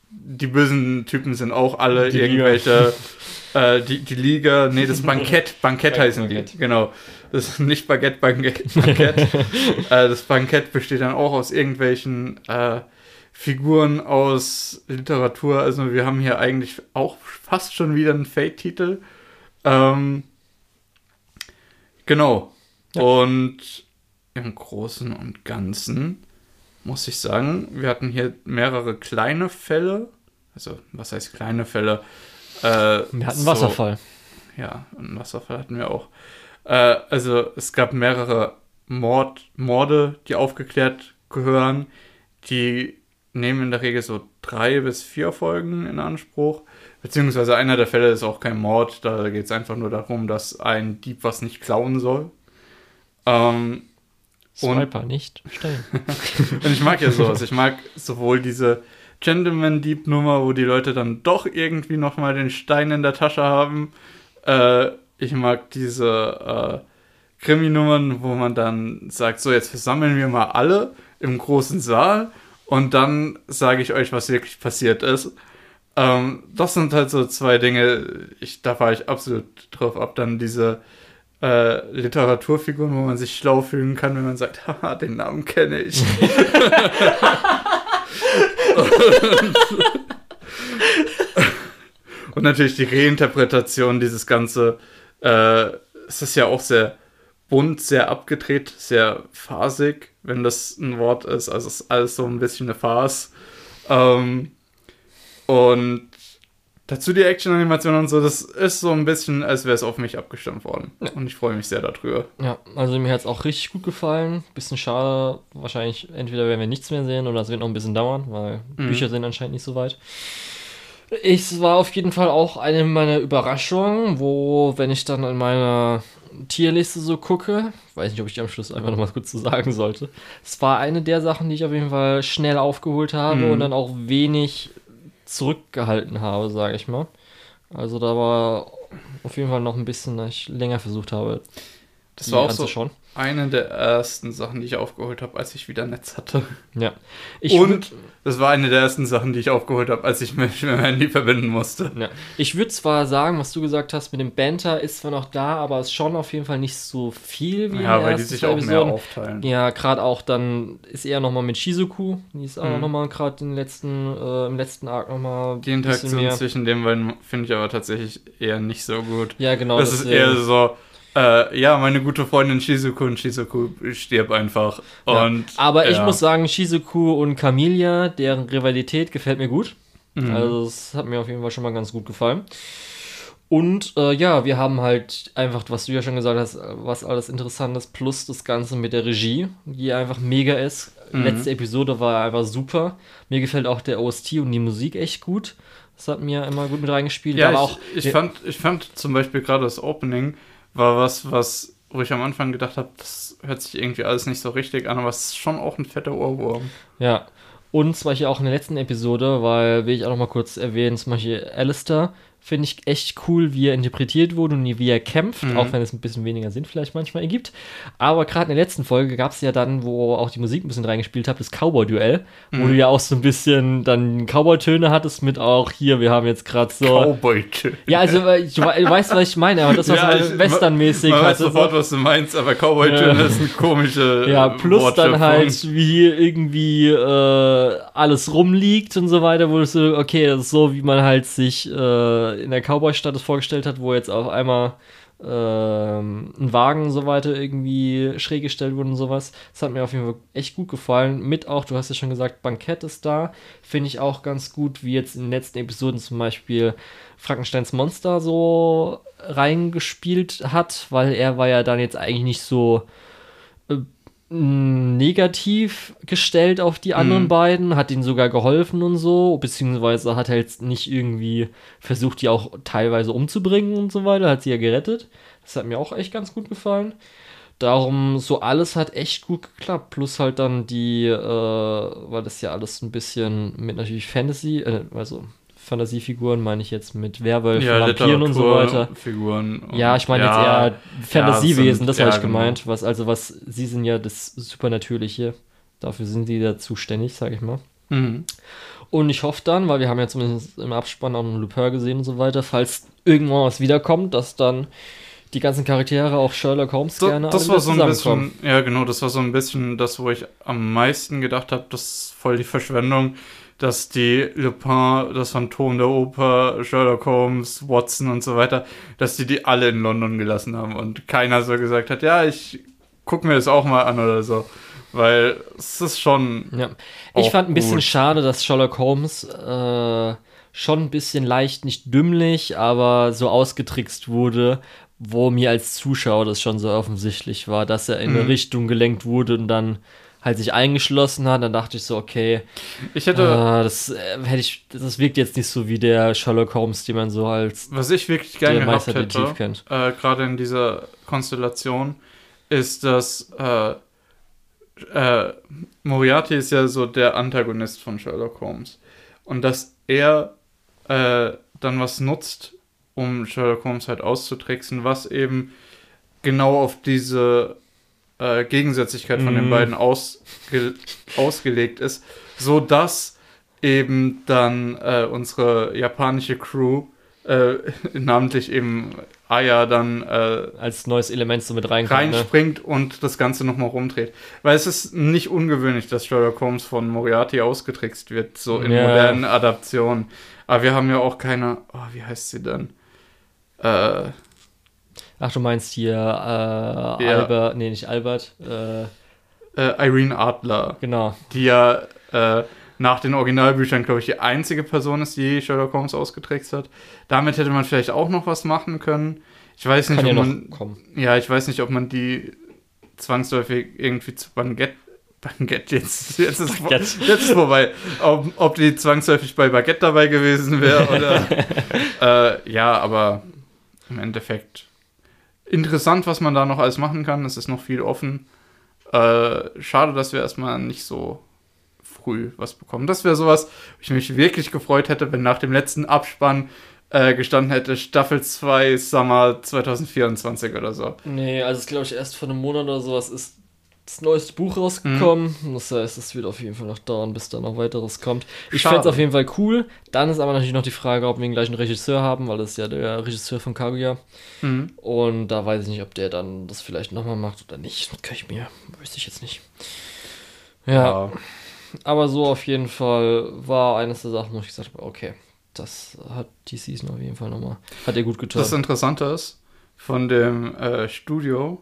die bösen Typen sind auch alle Die irgendwelche, äh, die, die Liga, nee, das Bankett, Bankett heißen die, Bankett. genau. Das ist nicht Baguette, Bankett. Bankett. äh, das Bankett besteht dann auch aus irgendwelchen äh, Figuren aus Literatur. Also wir haben hier eigentlich auch fast schon wieder einen Fate-Titel. Ähm, genau. Und im Großen und Ganzen muss ich sagen, wir hatten hier mehrere kleine Fälle. Also, was heißt kleine Fälle? Äh, wir hatten so- Wasserfall. ja, einen Wasserfall hatten wir auch. Äh, also es gab mehrere Mord, Morde, die aufgeklärt gehören. Die nehmen in der Regel so drei bis vier Folgen in Anspruch. Beziehungsweise einer der Fälle ist auch kein Mord. Da geht es einfach nur darum, dass ein Dieb was nicht klauen soll. Ähm, Swiper, nicht Stein. Und ich mag ja sowas. Ich mag sowohl diese Gentleman Deep Nummer, wo die Leute dann doch irgendwie nochmal den Stein in der Tasche haben. Äh, ich mag diese äh, Krimi-Nummern, wo man dann sagt, so jetzt versammeln wir mal alle im großen Saal und dann sage ich euch, was wirklich passiert ist. Ähm, das sind halt so zwei Dinge, ich, da fahre ich absolut drauf ab. Dann diese äh, Literaturfiguren, wo man sich schlau fühlen kann, wenn man sagt, haha, den Namen kenne ich. und, und, natürlich die Reinterpretation, dieses ganze, äh, es ist ja auch sehr bunt, sehr abgedreht, sehr phasig, wenn das ein Wort ist. Also es ist alles so ein bisschen eine Farce. Ähm, und Dazu die Action-Animation und so, das ist so ein bisschen, als wäre es auf mich abgestimmt worden. Ja. Und ich freue mich sehr darüber. Ja, also mir hat es auch richtig gut gefallen. Bisschen schade, wahrscheinlich entweder werden wir nichts mehr sehen oder es wird noch ein bisschen dauern, weil mhm. Bücher sind anscheinend nicht so weit. Es war auf jeden Fall auch eine meiner Überraschungen, wo, wenn ich dann in meiner Tierliste so gucke, weiß nicht, ob ich die am Schluss einfach noch mal kurz zu sagen sollte. Es war eine der Sachen, die ich auf jeden Fall schnell aufgeholt habe mhm. und dann auch wenig zurückgehalten habe, sage ich mal. Also da war auf jeden Fall noch ein bisschen, dass ich länger versucht habe. Das war auch so schon. eine der ersten Sachen, die ich aufgeholt habe, als ich wieder Netz hatte. Ja. Ich Und das war eine der ersten Sachen, die ich aufgeholt habe, als ich mich mit meinem Handy verbinden musste. Ja. Ich würde zwar sagen, was du gesagt hast mit dem Banter ist zwar noch da, aber es ist schon auf jeden Fall nicht so viel wie Ja, weil die sich auch mehr aufteilen. Ja, gerade auch dann ist eher nochmal mit Shizuku. Die ist auch mhm. nochmal gerade im letzten, äh, im letzten Arc nochmal. Die Interaktion zwischen den beiden finde ich aber tatsächlich eher nicht so gut. Ja, genau. Das, das ist eher so äh, ja, meine gute Freundin Shizuku und Shizuku stirbt einfach. Ja. Und, Aber ja. ich muss sagen, Shizuku und Camilla, deren Rivalität gefällt mir gut. Mhm. Also, das hat mir auf jeden Fall schon mal ganz gut gefallen. Und äh, ja, wir haben halt einfach, was du ja schon gesagt hast, was alles interessant ist, plus das Ganze mit der Regie, die einfach mega ist. Mhm. Letzte Episode war einfach super. Mir gefällt auch der OST und die Musik echt gut. Das hat mir immer gut mit reingespielt. Ja, Aber ich, auch, ich, fand, ich fand zum Beispiel gerade das Opening war was, was, wo ich am Anfang gedacht habe, das hört sich irgendwie alles nicht so richtig an, aber es ist schon auch ein fetter Ohrwurm. Ja. Und zwar hier auch in der letzten Episode, weil, will ich auch noch mal kurz erwähnen, zum Beispiel Alistair finde ich echt cool, wie er interpretiert wurde und wie er kämpft, mhm. auch wenn es ein bisschen weniger Sinn vielleicht manchmal ergibt. Aber gerade in der letzten Folge gab es ja dann, wo auch die Musik ein bisschen reingespielt hat, das Cowboy-Duell, mhm. wo du ja auch so ein bisschen dann Cowboy-Töne hattest mit auch hier, wir haben jetzt gerade so. Cowboy-Töne. Ja, also du, du, weißt, was ich meine, aber das war ja, so Western-mäßig. Man weiß sofort, was du meinst, aber Cowboy-Töne ja. ist ein komische. Ja, plus dann halt, wie irgendwie äh, alles rumliegt und so weiter, wo du so, okay, das ist so, wie man halt sich äh, in der Cowboy-Stadt es vorgestellt hat, wo jetzt auf einmal ähm, ein Wagen und so weiter irgendwie schräg gestellt wurde und sowas. Das hat mir auf jeden Fall echt gut gefallen. Mit auch, du hast ja schon gesagt, Bankett ist da. Finde ich auch ganz gut, wie jetzt in den letzten Episoden zum Beispiel Frankensteins Monster so reingespielt hat, weil er war ja dann jetzt eigentlich nicht so äh, negativ gestellt auf die anderen mhm. beiden, hat ihnen sogar geholfen und so, beziehungsweise hat er jetzt nicht irgendwie versucht, die auch teilweise umzubringen und so weiter, hat sie ja gerettet. Das hat mir auch echt ganz gut gefallen. Darum, so alles hat echt gut geklappt. Plus halt dann die, äh, weil das ja alles ein bisschen mit natürlich Fantasy, äh, also Fantasiefiguren meine ich jetzt mit Werwölfen, ja, Vampiren und so weiter. Figuren. Ja, ich meine ja, jetzt eher Fantasiewesen, ja, das habe ich genau. gemeint. Was, also was, sie sind ja das Supernatürliche. Dafür sind sie da zuständig, sage ich mal. Mhm. Und ich hoffe dann, weil wir haben ja zumindest im Abspann auch einen Lupin gesehen und so weiter, falls irgendwann was wiederkommt, dass dann die ganzen Charaktere, auch Sherlock Holmes, da, gerne das war so ein bisschen, Ja, genau, das war so ein bisschen das, wo ich am meisten gedacht habe, das ist voll die Verschwendung dass die Lupin, das Phantom der Oper, Sherlock Holmes, Watson und so weiter, dass die die alle in London gelassen haben und keiner so gesagt hat, ja, ich guck mir das auch mal an oder so. Weil es ist schon. Ja. Ich fand ein bisschen gut. schade, dass Sherlock Holmes äh, schon ein bisschen leicht, nicht dümmlich, aber so ausgetrickst wurde, wo mir als Zuschauer das schon so offensichtlich war, dass er in mhm. eine Richtung gelenkt wurde und dann halt sich eingeschlossen hat, dann dachte ich so, okay, ich hätte, äh, das äh, hätte ich, das wirkt jetzt nicht so wie der Sherlock Holmes, den man so als was ich wirklich gerne gehabt hätte, äh, gerade in dieser Konstellation, ist, dass äh, äh, Moriarty ist ja so der Antagonist von Sherlock Holmes. Und dass er äh, dann was nutzt, um Sherlock Holmes halt auszutricksen, was eben genau auf diese äh, Gegensätzlichkeit von den Mhm. beiden ausge ausgelegt ist, so dass eben dann äh, unsere japanische Crew, äh, namentlich eben Aya, dann äh, Als neues Element so mit reinkommt. Ne? reinspringt und das Ganze nochmal rumdreht. Weil es ist nicht ungewöhnlich, dass Sherlock Holmes von Moriarty ausgetrickst wird, so in Ja. modernen Adaptionen. Aber wir haben ja auch keine, oh, wie heißt sie denn? Äh, Ach, du meinst hier äh, Albert, nee, nicht Albert, äh, äh, Irene Adler, genau. die ja äh, nach den Originalbüchern, glaube ich, die einzige Person ist, die Sherlock Holmes ausgetrickst hat. Damit hätte man vielleicht auch noch was machen können. Ich weiß nicht, Kann ja ob noch man, kommen. ja, ich weiß nicht, ob man die zwangsläufig irgendwie zu Baguette, Baguette jetzt, jetzt ist, Baguette. jetzt ist vorbei, ob, ob die zwangsläufig bei Baguette dabei gewesen wäre oder, äh, ja, aber im Endeffekt interessant, was man da noch alles machen kann. Es ist noch viel offen. Äh, schade, dass wir erstmal nicht so früh was bekommen. Das wäre sowas, wo ich mich wirklich gefreut hätte, wenn nach dem letzten Abspann äh, gestanden hätte Staffel 2 Summer 2024 oder so. Nee, also es glaube ich erst vor einem Monat oder sowas ist das neueste Buch rausgekommen. Mhm. Das heißt, es wird auf jeden Fall noch dauern, bis da noch weiteres kommt. Ich fände es auf jeden Fall cool. Dann ist aber natürlich noch die Frage, ob wir den gleichen Regisseur haben, weil das ist ja der Regisseur von Kaguya. Mhm. Und da weiß ich nicht, ob der dann das vielleicht nochmal macht oder nicht. Das kann ich mir, wüsste ich jetzt nicht. Ja, aber so auf jeden Fall war eines der Sachen, wo ich gesagt habe, okay, das hat die Season auf jeden Fall nochmal, hat ihr gut getan. Das Interessante ist, von dem äh, Studio,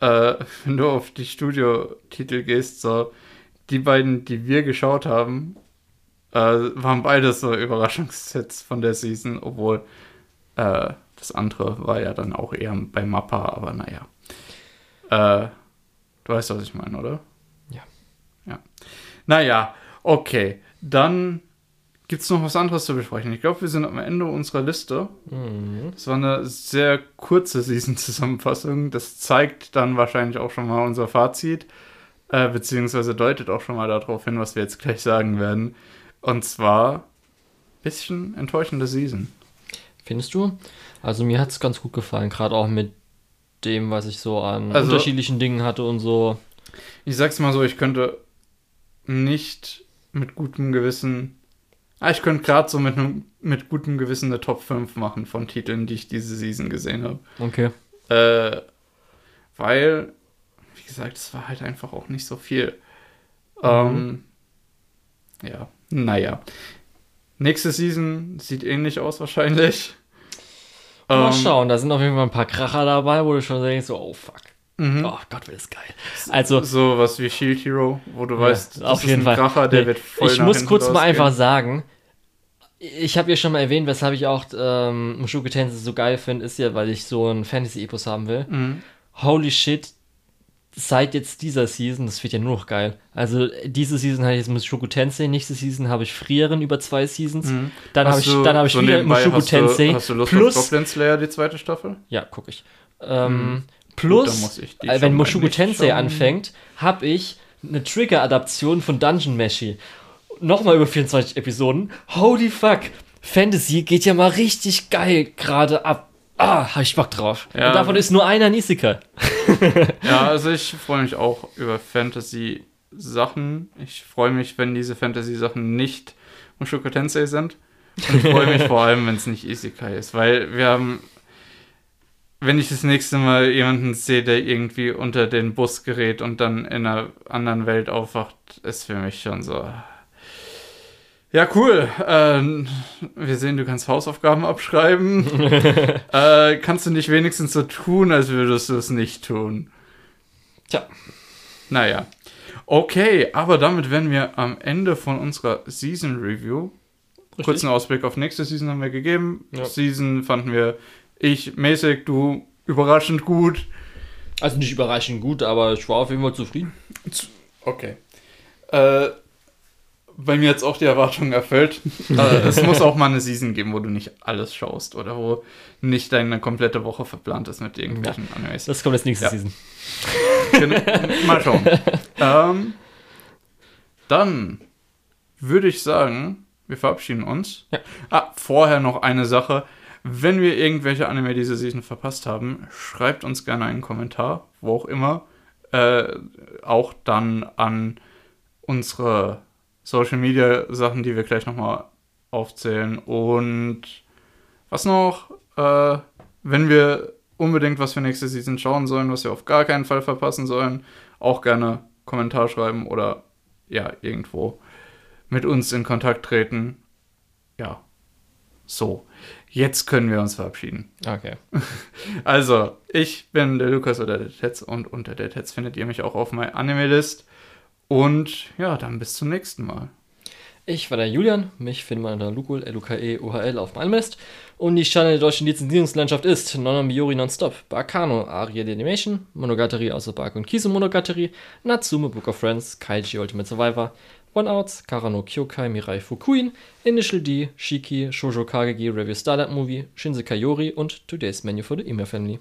äh, wenn du auf die Studiotitel gehst, so, die beiden, die wir geschaut haben, äh, waren beide so Überraschungssets von der Season, obwohl äh, das andere war ja dann auch eher bei Mappa, aber naja. Äh, du weißt, was ich meine, oder? Ja. Ja. Naja, okay. Dann gibt es noch was anderes zu besprechen. Ich glaube, wir sind am Ende unserer Liste. Mhm. Das war eine sehr kurze Season-Zusammenfassung. Das zeigt dann wahrscheinlich auch schon mal unser Fazit, äh, beziehungsweise deutet auch schon mal darauf hin, was wir jetzt gleich sagen werden. Und zwar bisschen enttäuschende Season. Findest du? Also mir hat es ganz gut gefallen, gerade auch mit dem, was ich so an Also- unterschiedlichen Dingen hatte und so. Ich sag's mal so, ich könnte nicht mit gutem Gewissen. Ah, ich könnte gerade so mit, einem, mit gutem Gewissen eine Top 5 machen von Titeln, die ich diese Season gesehen habe. Okay. Äh, weil, wie gesagt, es war halt einfach auch nicht so viel. Ähm, ja, naja. Nächste Season sieht ähnlich aus wahrscheinlich. Mal Ähm, schauen, da sind auf jeden Fall ein paar Kracher dabei, wo du schon denkst, so, oh fuck. Mhm. Oh Gott, wird das geil. Also, so was wie Shield Hero, wo du Ja, weißt, das auf ist jeden ein Fall. Kracher, der Nee, wird voll ich muss kurz mal einfach sagen, ich habe ja schon mal erwähnt, weshalb ich auch ähm, Mushoku Tensei so geil finde, ist ja, weil ich so ein Fantasy-Epos haben will. Mhm. Holy shit, seit jetzt dieser Season, das wird ja nur noch geil. Also diese Season habe ich jetzt Mushoku Tensei, nächste Season habe ich Frieren über zwei Seasons. Mhm. Dann habe ich, du dann habe ich so wieder Mushoku hast du- Tensei. Hast du Lust plus, auf Goblin Slayer, die zweite Staffel? ja, gucke ich. Ähm, Gut, plus, die äh, wenn Mushoku Tensei anfängt, habe ich eine Trigger-Adaption von Dungeon Meshi. Nochmal über 24 Episoden. Holy fuck. Fantasy geht ja mal richtig geil gerade ab. Ah, hab ich Bock drauf. Ja. Und davon ist nur einer Nisika. Ja, also ich freue mich auch über Fantasy-Sachen. Ich freue mich, wenn diese Fantasy-Sachen nicht Mushoku Tensei sind. Und ich freue mich vor allem, wenn es nicht Isekai ist, weil wir haben, wenn ich das nächste Mal jemanden sehe, der irgendwie unter den Bus gerät und dann in einer anderen Welt aufwacht, ist für mich schon so. Ja, cool. Ähm, wir sehen, du kannst Hausaufgaben abschreiben. äh, kannst du nicht wenigstens so tun, als würdest du es nicht tun? Tja. Naja. Okay, aber damit wären wir am Ende von unserer Season Review. Kurzen Ausblick auf nächste Season haben wir gegeben. Ja. Season fanden wir ich mäßig, du überraschend gut. Also nicht überraschend gut, aber ich war auf jeden Fall zufrieden. Okay. Äh, bei mir jetzt auch die Erwartungen erfüllt. äh, es muss auch mal eine Season geben, wo du nicht alles schaust oder wo nicht deine komplette Woche verplant ist mit irgendwelchen Animes. Das kommt jetzt nächste Ja. Season. Mal schauen. ähm, dann würde ich sagen, wir verabschieden uns. Ja. Ah, vorher noch eine Sache. Wenn wir irgendwelche Anime diese Season verpasst haben, schreibt uns gerne einen Kommentar, wo auch immer. Äh, auch dann an unsere Social Media Sachen, die wir gleich nochmal aufzählen. Und was noch? Äh, wenn wir unbedingt was für nächste Season schauen sollen, was wir auf gar keinen Fall verpassen sollen, auch gerne Kommentar schreiben oder ja, irgendwo mit uns in Kontakt treten. Ja, so. Jetzt können wir uns verabschieden. Okay. Also, ich bin der Lukas oder der Tetz und unter der Tetz findet ihr mich auch auf meiner Anime-List. Und ja, dann bis zum nächsten Mal. Ich war der Julian, mich findet man unter Lukul, L-U-K-E, O-H-L auf meinem List. Und die Sterne der deutschen Lizenzierungslandschaft ist Nonna Miori Nonstop, Bakano, Aria the Animation, Monogatari außer Bark und Kisu Monogatari, Natsume Book of Friends, Kaiji Ultimate Survivor, One Outs, Karano Kyokai Mirai Fukuin, Initial D, Shiki, Shoujo Kagegi Review Starlight Movie, Shinsekai Yori und Today's Menu for the Email Family.